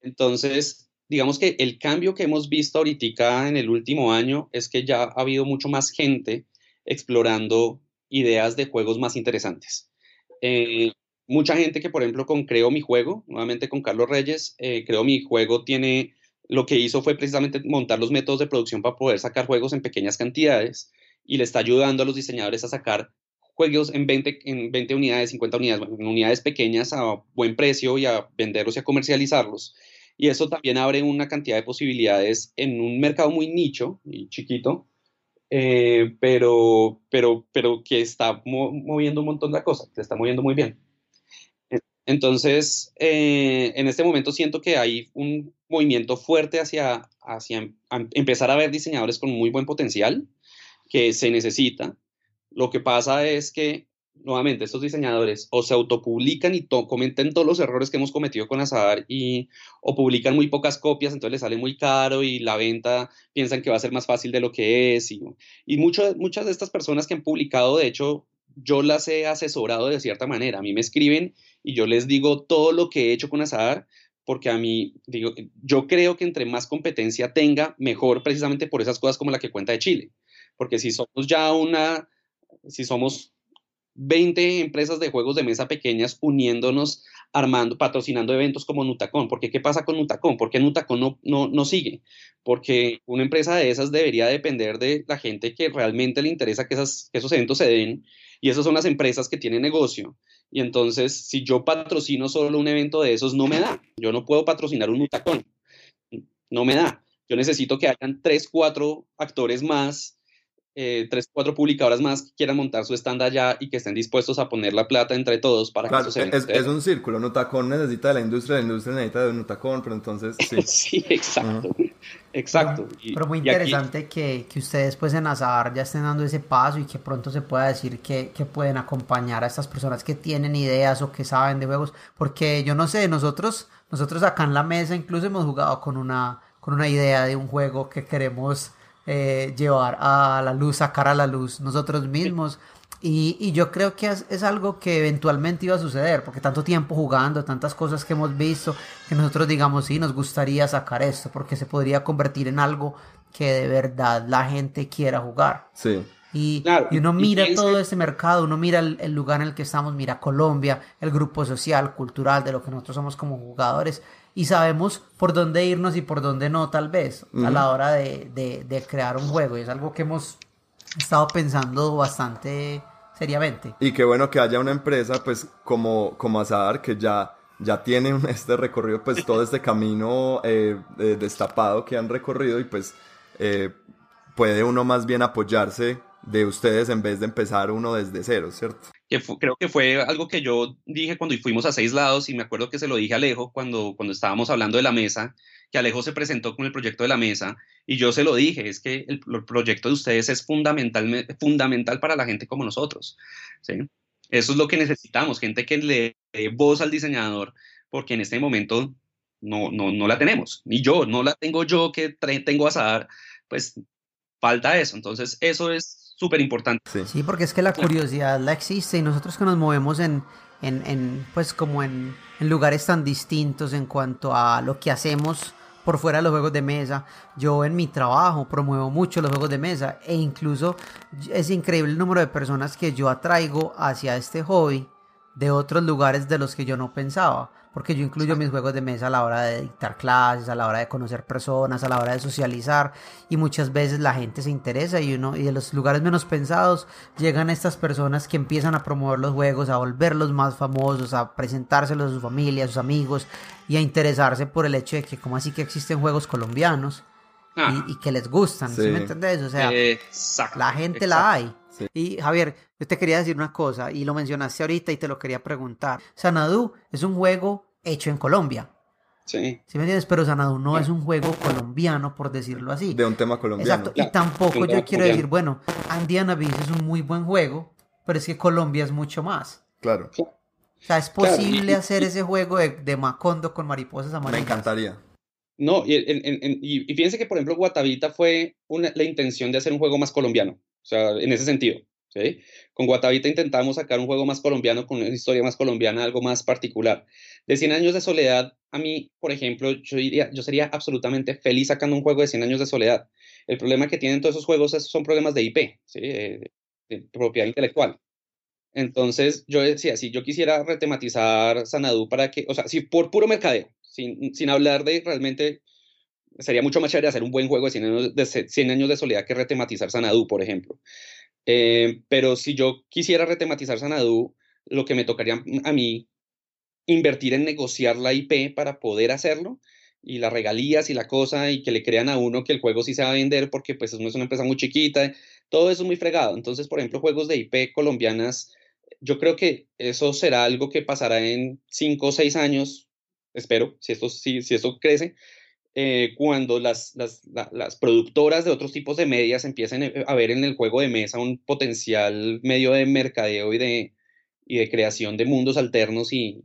Entonces, digamos que el cambio que hemos visto ahorita en el último año es que ya ha habido mucho más gente explorando ideas de juegos más interesantes. Eh, mucha gente que, por ejemplo, con Creo mi juego, nuevamente con Carlos Reyes, eh, Creo mi juego tiene, lo que hizo fue precisamente montar los métodos de producción para poder sacar juegos en pequeñas cantidades y le está ayudando a los diseñadores a sacar juegos en 20, en 20 unidades, 50 unidades, unidades pequeñas a buen precio y a venderlos y a comercializarlos. Y eso también abre una cantidad de posibilidades en un mercado muy nicho y chiquito, eh, pero, pero, pero que está moviendo un montón de cosas, que está moviendo muy bien. Entonces, eh, en este momento siento que hay un movimiento fuerte hacia, hacia empezar a ver diseñadores con muy buen potencial que se necesita. Lo que pasa es que, nuevamente, estos diseñadores o se autopublican y comenten todos los errores que hemos cometido con Azar y, o publican muy pocas copias, entonces les sale muy caro y la venta piensan que va a ser más fácil de lo que es. Y, y muchas de estas personas que han publicado, de hecho, yo las he asesorado de cierta manera. A mí me escriben y yo les digo todo lo que he hecho con Azar, porque a mí, digo, yo creo que entre más competencia tenga, mejor precisamente por esas cosas como la que cuenta de Chile. Porque si somos ya una, si somos 20 empresas de juegos de mesa pequeñas uniéndonos, armando, patrocinando eventos como Nutacon. Porque ¿qué pasa con Nutacon? ¿Por qué Nutacon no, no, no sigue? Porque una empresa de esas debería depender de la gente que realmente le interesa que, esas, que esos eventos se den. Y esas son las empresas que tienen negocio. Y entonces, si yo patrocino solo un evento de esos, no me da. Yo no puedo patrocinar un Nutacon. No me da. Yo necesito que hayan tres, cuatro actores más eh, tres, cuatro publicadoras más que quieran montar su stand allá y que estén dispuestos a poner la plata entre todos para que eso se es, es, un círculo, Nutacón necesita de la industria, la industria necesita de Nutacón, pero entonces sí. sí, exacto. Exacto. pero muy interesante que, que, ustedes pues en Azar ya estén dando ese paso y que pronto se pueda decir que, que pueden acompañar a estas personas que tienen ideas o que saben de juegos, porque yo no sé, nosotros, nosotros acá en la mesa incluso hemos jugado con una, con una idea de un juego que queremos eh, llevar a la luz, sacar a la luz nosotros mismos. Y, y yo creo que es, es, algo que eventualmente iba a suceder, porque tanto tiempo jugando, tantas cosas que hemos visto, que nosotros digamos, sí, nos gustaría sacar esto, porque se podría convertir en algo que de verdad la gente quiera jugar. Sí. Y, y uno mira todo ese mercado, uno mira el, el, lugar en el que estamos, mira Colombia, el grupo social, cultural, de lo que nosotros somos como jugadores, y sabemos por dónde irnos y por dónde no, tal vez, a la hora de, de, crear un juego. Y es algo que hemos estado pensando bastante seriamente. Y qué bueno que haya una empresa, pues, como, como Azar, que ya, ya tiene este recorrido, pues, todo este camino eh, destapado que han recorrido y, pues, eh, puede uno más bien apoyarse de ustedes en vez de empezar uno desde cero, ¿cierto? Creo que fue algo que yo dije cuando fuimos a seis lados y me acuerdo que se lo dije a Alejo cuando, cuando estábamos hablando de la mesa, que Alejo se presentó con el proyecto de la mesa y yo se lo dije, es que el, proyecto de ustedes es fundamental, fundamental para la gente como nosotros, ¿sí? Eso es lo que necesitamos, gente que le dé voz al diseñador, porque en este momento no, no, no la tenemos, ni yo, no la tengo yo que tengo a Sadar, pues falta eso. Entonces, eso es súper importante. Sí. porque es que la curiosidad la existe y nosotros que nos movemos en, en, en pues como en, en, lugares tan distintos en cuanto a lo que hacemos por fuera de los juegos de mesa. Yo en mi trabajo promuevo mucho los juegos de mesa e incluso es increíble el número de personas que yo atraigo hacia este hobby de otros lugares de los que yo no pensaba porque yo incluyo mis juegos de mesa a la hora de dictar clases, a la hora de conocer personas, a la hora de socializar y muchas veces la gente se interesa y uno y de los lugares menos pensados llegan estas personas que empiezan a promover los juegos, a volverlos más famosos, a presentárselos a su familia, a sus amigos y a interesarse por el hecho de que como así que existen juegos colombianos y, ah. que les gustan, ¿sí, me entendés? O sea, la gente la hay. Y Javier, yo te quería decir una cosa y lo mencionaste ahorita y te lo quería preguntar. Sanadu es un juego hecho en Colombia. Sí. ¿Sí me entiendes? Pero Sanadu no es un juego colombiano, por decirlo así. De un tema colombiano. Exacto. y tampoco yo quiero decir, bueno, Andiana Abyss es un muy buen juego, pero es que Colombia es mucho más. Claro. O sea, es posible hacer ese juego de, Macondo con mariposas amarillas. Me encantaría. No, y, y, fíjense que, por ejemplo, Guatavita fue la intención de hacer un juego más colombiano. O sea, en ese sentido. Con Guatavita intentamos sacar un juego más colombiano, con una historia más colombiana, algo más particular. De 100 años de soledad, a mí, por ejemplo, yo, diría, yo sería absolutamente feliz sacando un juego de 100 años de soledad. El problema que tienen todos esos juegos son problemas de IP, de, propiedad intelectual. Entonces, yo decía, si yo quisiera retematizar Sanadu para que, o sea, si por puro mercadeo, sin, sin hablar de realmente, sería mucho más chévere hacer un buen juego de 100 años de, 100 años de soledad que retematizar Sanadu, por ejemplo. Eh, pero si yo quisiera retematizar Sanadu, lo que me tocaría a mí invertir en negociar la IP para poder hacerlo y las regalías y la cosa y que le crean a uno que el juego sí se va a vender porque pues es una empresa muy chiquita, todo eso es muy fregado. Entonces, por ejemplo, juegos de IP colombianas, yo creo que eso será algo que pasará en cinco o seis años, espero, si esto, si, si esto crece, eh, cuando las, las, las, productoras de otros tipos de medias empiecen eh, a ver en el juego de mesa un potencial medio de mercadeo y de, y de creación de mundos alternos y,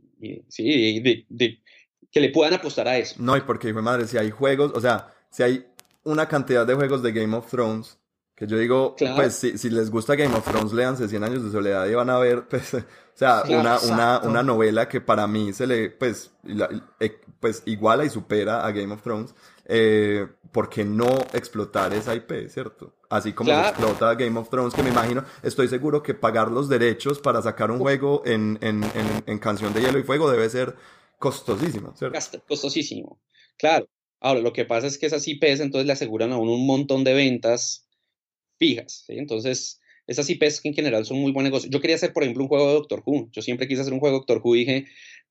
sí, de, que le puedan apostar a eso. No, y porque, hijo de madre, si hay juegos, o sea, si hay una cantidad de juegos de Game of Thrones, que yo digo, pues si, si, les gusta Game of Thrones, léanse 100 años de soledad y van a ver, pues, o sea, una, una, una, novela que para mí se le, pues, eh, pues iguala y supera a Game of Thrones, eh, ¿por qué no explotar esa IP, cierto? Así como explota Game of Thrones, que me imagino, estoy seguro que pagar los derechos para sacar un juego en, en, en, Canción de Hielo y Fuego debe ser costosísimo, ¿cierto? Costosísimo, claro. Ahora, lo que pasa es que esas IPs entonces le aseguran a uno un montón de ventas fijas, ¿sí? Entonces, esas IPs que en general son muy buen negocio. Yo quería hacer, por ejemplo, un juego de Doctor Who. Yo siempre quise hacer un juego de Doctor Who y dije,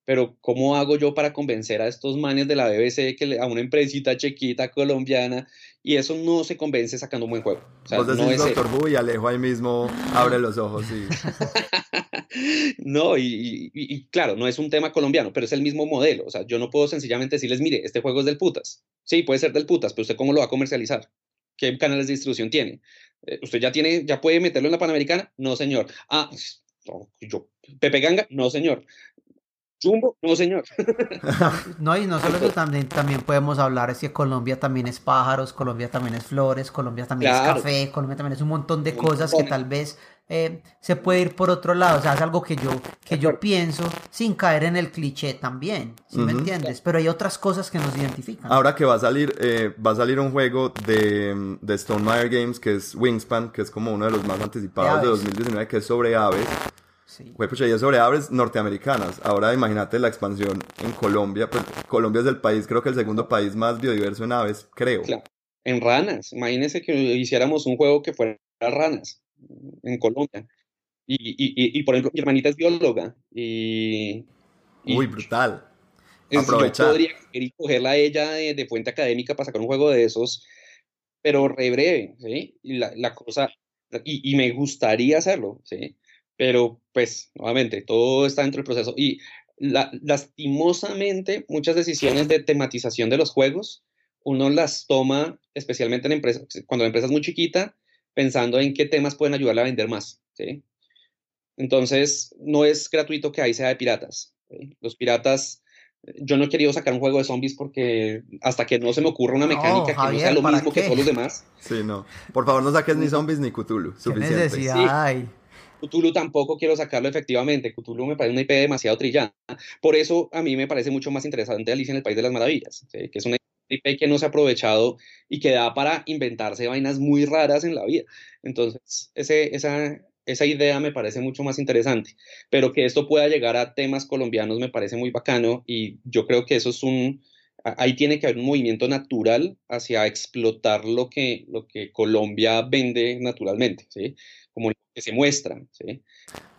pero ¿cómo hago yo para convencer a estos manes de la BBC, que a una empresita chiquita colombiana, y eso no se convence sacando un buen juego? O sea, no es Doctor Who y Alejo ahí mismo abre los ojos. Y... no, y, claro, no es un tema colombiano, pero es el mismo modelo. O sea, yo no puedo sencillamente decirles, mire, este juego es del putas. Sí, puede ser del putas, pero usted cómo lo va a comercializar. ¿Qué canales de distribución tiene? Eh, ¿Usted ya tiene, ya puede meterlo en la Panamericana? No, señor. Ah, yo, Pepe Ganga, no, señor. Jumbo, no señor. no, y no solo eso, también, también podemos hablar, es que Colombia también es pájaros, Colombia también es flores, Colombia también es café, Colombia también es un montón de cosas que tal vez eh, se puede ir por otro lado, o sea, es algo que yo, que yo pienso sin caer en el cliché también, ¿sí me entiendes? Pero hay otras cosas que nos identifican. Ahora que va a salir, eh, va a salir un juego de, de Stone Games que es Wingspan, que es como uno de los más anticipados de, de 2019, que es sobre aves. Sí. y es sobre aves norteamericanas. Ahora imagínate la expansión en Colombia. Pues Colombia es el país, creo que el segundo país más biodiverso en aves, creo. Claro. En ranas. Imagínense que hiciéramos un juego que fuera ranas en Colombia. Y, y, y, por ejemplo, mi hermanita es bióloga. Y, Uy, brutal. Aprovechar. Yo podría cogerla a ella de, de, fuente académica para sacar un juego de esos pero re breve, ¿sí? Y la, la cosa, y, y, me gustaría hacerlo, ¿sí? Pero pues, nuevamente, todo está dentro del proceso. Y la, lastimosamente, muchas decisiones de tematización de los juegos, uno las toma, especialmente en empresas, cuando la empresa es muy chiquita, pensando en qué temas pueden ayudarle a vender más, ¿sí? Entonces, no es gratuito que ahí sea de piratas. Los piratas yo no he querido sacar un juego de zombies porque hasta que no se me ocurra una mecánica que no sea lo mismo que todos los demás. Sí, no. Por favor, no saques ni zombies ni Cthulhu. Suficiente. ¿Qué necesidad Cthulhu tampoco quiero sacarlo efectivamente. Cthulhu me parece una IP demasiado trillada. Por eso a mí me parece mucho más interesante Alicia en el País de las Maravillas, que es una IP que no se ha aprovechado y que da para inventarse vainas muy raras en la vida. Entonces, ese, esa, esa idea me parece mucho más interesante, pero que esto pueda llegar a temas colombianos me parece muy bacano y yo creo que eso es un, ahí tiene que haber un movimiento natural hacia explotar lo que, lo que Colombia vende naturalmente, ¿sí? Como que se muestra, ¿sí?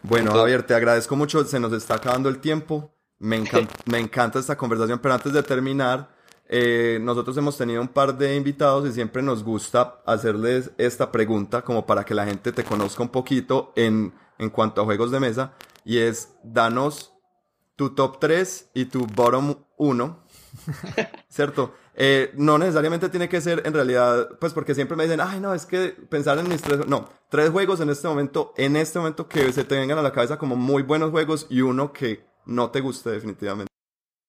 Bueno, Javier, te agradezco mucho, se nos está acabando el tiempo, me, me encanta esta conversación, pero antes de terminar, eh, nosotros hemos tenido un par de invitados y siempre nos gusta hacerles esta pregunta como para que la gente te conozca un poquito en, en cuanto a juegos de mesa y es danos tu top 3 y tu bottom 1, ¿cierto? Eh, no necesariamente tiene que ser en realidad, pues porque siempre me dicen, ay no, es que pensar en mis tres, no, tres juegos en este momento, en este momento que se te vengan a la cabeza como muy buenos juegos y uno que no te guste definitivamente.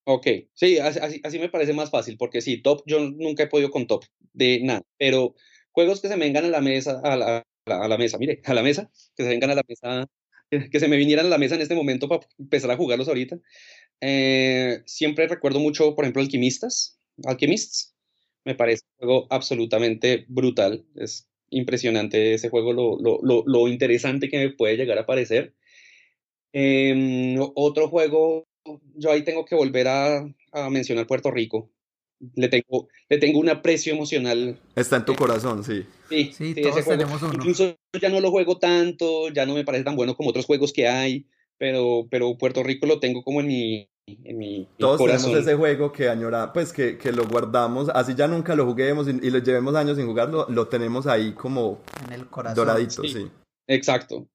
Ok, sí, así, así, me parece más fácil, porque sí, top, yo nunca he podido con top de nada, pero juegos que se me vengan a la mesa, a la, a la mesa, mire, a la mesa, que se vengan a la mesa, que, se me vinieran a la mesa en este momento para empezar a jugarlos ahorita. Eh, siempre recuerdo mucho, por ejemplo, Alquimistas, Alchemists, me parece un juego absolutamente brutal, es impresionante ese juego, lo, lo, lo, lo interesante que me puede llegar a parecer. Eh, otro juego yo ahí tengo que volver a, mencionar Puerto Rico. Le tengo, le tengo un aprecio emocional. Está en tu corazón, sí. Sí, sí, todos tenemos uno. Incluso ya no lo juego tanto, ya no me parece tan bueno como otros juegos que hay, pero, pero Puerto Rico lo tengo como en mi, en mi, Todos tenemos ese juego que añora, pues que, que, lo guardamos, así ya nunca lo juguemos y, lo llevemos años sin jugarlo, lo tenemos ahí como en el corazón. doradito, sí. Exacto.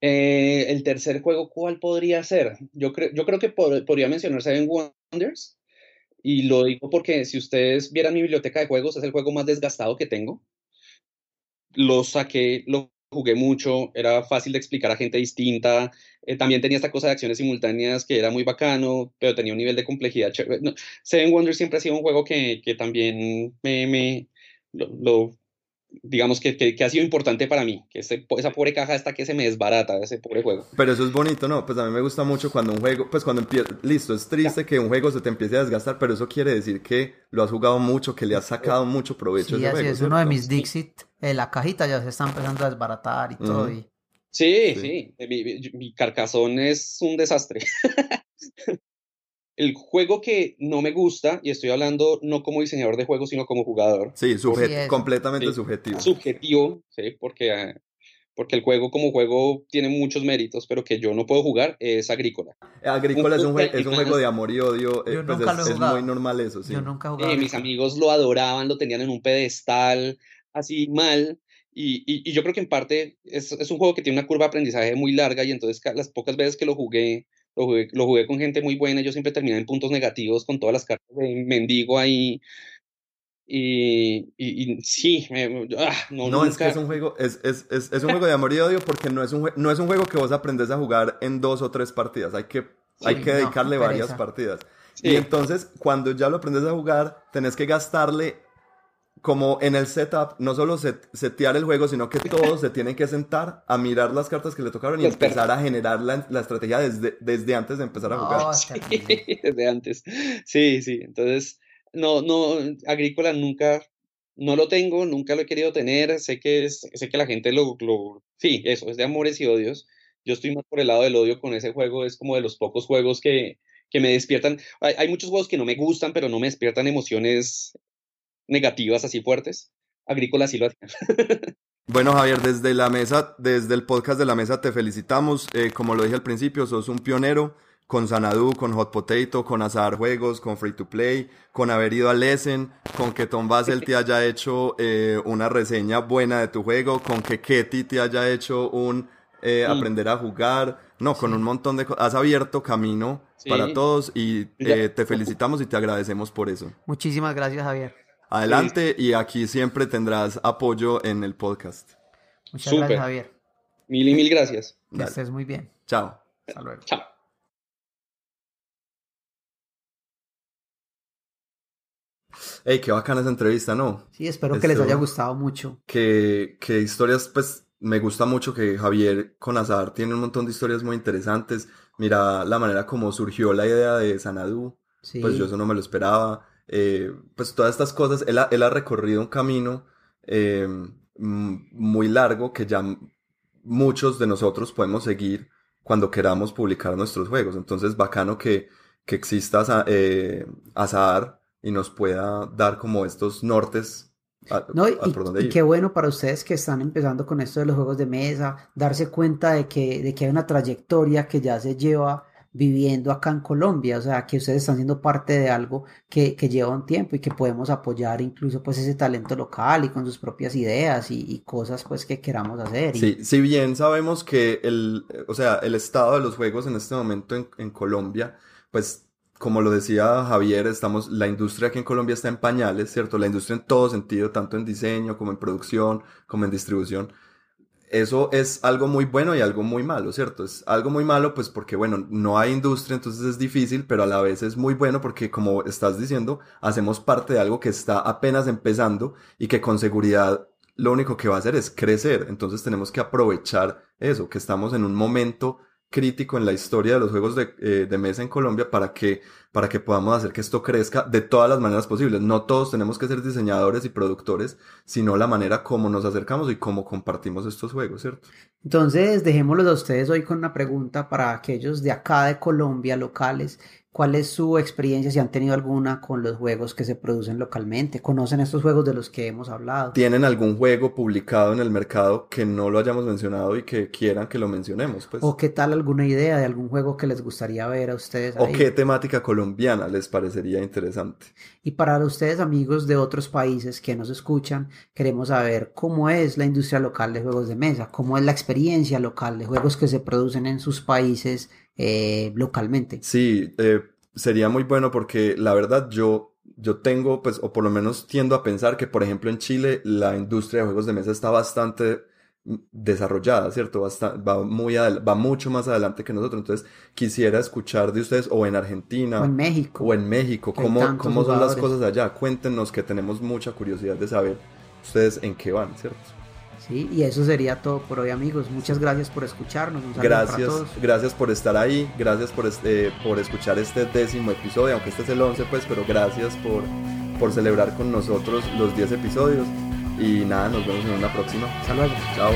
Eh, el tercer juego, ¿cuál podría ser? Yo, creo yo creo que podría mencionar Seven Wonders. Y lo digo porque si ustedes vieran mi biblioteca de juegos, es el juego más desgastado que tengo. Lo saqué, lo jugué mucho, era fácil de explicar a gente distinta. Eh, también tenía esta cosa de acciones simultáneas que era muy bacano, pero tenía un nivel de complejidad Seven Wonders siempre ha sido un juego que, que también me, me lo, digamos que, que, ha sido importante para mí, que esa pobre caja hasta que se me desbarata, ese pobre juego. Pero eso es bonito, ¿no? Pues a mí me gusta mucho cuando un juego, pues cuando empieza, listo, es triste que un juego se te empiece a desgastar, pero eso quiere decir que lo has jugado mucho, que le has sacado mucho provecho sí, a ese así juego. es uno de mis Dixit, eh, la cajita ya se está empezando a desbaratar y todo. Y... Sí, sí, Mi, mi, carcazón es un desastre. el juego que no me gusta, y estoy hablando no como diseñador de juegos, sino como jugador. Sí, completamente subjetivo. Subjetivo, sí, porque, porque el juego como juego tiene muchos méritos, pero que yo no puedo jugar es Agrícola. Agrícola es, un, es un juego de amor y odio, eh, pues es, muy normal eso, sí. Yo nunca he jugado. mis amigos lo adoraban, lo tenían en un pedestal, así mal. Y, y, y yo creo que en parte es, es, un juego que tiene una curva de aprendizaje muy larga y entonces las pocas veces que lo jugué lo jugué, con gente muy buena, yo siempre terminé en puntos negativos con todas las cartas de mendigo ahí. Y, y, sí, ah, no, no es que es un juego, es, es, es, es, un juego de amor y odio porque no es, un, no es un juego que vos aprendes a jugar en dos o tres partidas, hay que, hay que dedicarle varias partidas. Y entonces, cuando ya lo aprendes a jugar, tenés que gastarle como en el setup, no solo setear el juego, sino que todos se tienen que sentar a mirar las cartas que le tocaron y empezar a generar la, la estrategia desde, desde antes de empezar a jugar. desde antes. Sí, sí. Entonces, no, no, Agrícola nunca, no lo tengo, nunca lo he querido tener. Sé que, sé que la gente lo, lo, sí, eso, es de amores y odios. Yo estoy más por el lado del odio con ese juego, es como de los pocos juegos que, que me despiertan. Hay, hay, muchos juegos que no me gustan, pero no me despiertan emociones negativas así fuertes. Agrícola sí lo hacía. Bueno, Javier, desde la mesa, desde el podcast de la mesa te felicitamos. Eh, como lo dije al principio, sos un pionero con Sanadu, con Hot Potato, con Azar Juegos, con Free to Play, con haber ido a Lesson, con que Tom Basel te haya hecho eh, una reseña buena de tu juego, con que Ketty te haya hecho un eh, aprender a jugar, no, con un montón de cosas. Has abierto camino para todos y eh, te felicitamos y te agradecemos por eso. Muchísimas gracias, Javier. Adelante y aquí siempre tendrás apoyo en el podcast. Muchas gracias, Javier. Mil y mil gracias. Que estés muy bien. Chao. Hasta luego. Chao. Hey, qué bacana esa entrevista, ¿no? Sí, espero que les haya gustado mucho. Que, que historias, pues, me gusta mucho que Javier con Azar tiene un montón de historias muy interesantes. Mira la manera como surgió la idea de Sanadu. Pues yo eso no me lo esperaba. Eh, pues todas estas cosas, él ha, él ha recorrido un camino eh, muy largo que ya muchos de nosotros podemos seguir cuando queramos publicar nuestros juegos. Entonces, bacano que, que exista eh, Azar y nos pueda dar como estos nortes. no, y, qué bueno para ustedes que están empezando con esto de los juegos de mesa, darse cuenta de que, de que hay una trayectoria que ya se lleva viviendo acá en Colombia, o sea, que ustedes están siendo parte de algo que, lleva un tiempo y que podemos apoyar incluso pues ese talento local y con sus propias ideas y, cosas pues que queramos hacer. Sí, si bien sabemos que el, o sea, el estado de los juegos en este momento en, en Colombia, pues como lo decía Javier, estamos, la industria aquí en Colombia está en pañales, ¿cierto? La industria en todo sentido, tanto en diseño como en producción, como en distribución. Eso es algo muy bueno y algo muy malo, ¿cierto? Es algo muy malo, pues porque, bueno, no hay industria, entonces es difícil, pero a la vez es muy bueno porque, como estás diciendo, hacemos parte de algo que está apenas empezando y que con seguridad lo único que va a hacer es crecer. Entonces tenemos que aprovechar eso, que estamos en un momento crítico en la historia de los juegos de, eh, de, mesa en Colombia para que, para que podamos hacer que esto crezca de todas las maneras posibles. No todos tenemos que ser diseñadores y productores, sino la manera como nos acercamos y cómo compartimos estos juegos, ¿cierto? Entonces, dejémoslos a ustedes hoy con una pregunta para aquellos de acá de Colombia, locales, ¿Cuál es su experiencia, si han tenido alguna, con los juegos que se producen localmente? ¿Conocen estos juegos de los que hemos hablado? ¿Tienen algún juego publicado en el mercado que no lo hayamos mencionado y que quieran que lo mencionemos? Pues? ¿O qué tal alguna idea de algún juego que les gustaría ver a ustedes? ¿O qué temática colombiana les parecería interesante? Y para ustedes, amigos de otros países que nos escuchan, queremos saber cómo es la industria local de juegos de mesa, cómo es la experiencia local de juegos que se producen en sus países eh, localmente. Sí, eh, sería muy bueno porque la verdad yo, yo tengo, pues, o por lo menos tiendo a pensar que, por ejemplo, en Chile la industria de juegos de mesa está bastante desarrollada, ¿cierto? Va, muy va mucho más adelante que nosotros. Entonces, quisiera escuchar de ustedes, o en Argentina, o en México, o en México, cómo, cómo son las cosas allá. Cuéntenos que tenemos mucha curiosidad de saber ustedes en qué van, ¿cierto? Sí, y eso sería todo por hoy, amigos. Muchas gracias por escucharnos. gracias, gracias por estar ahí, gracias por, este, por escuchar este décimo episodio, aunque este es el once, pues, pero gracias por, por celebrar con nosotros los 10 episodios. Y nada, nos vemos en una próxima. Hasta luego. Chao.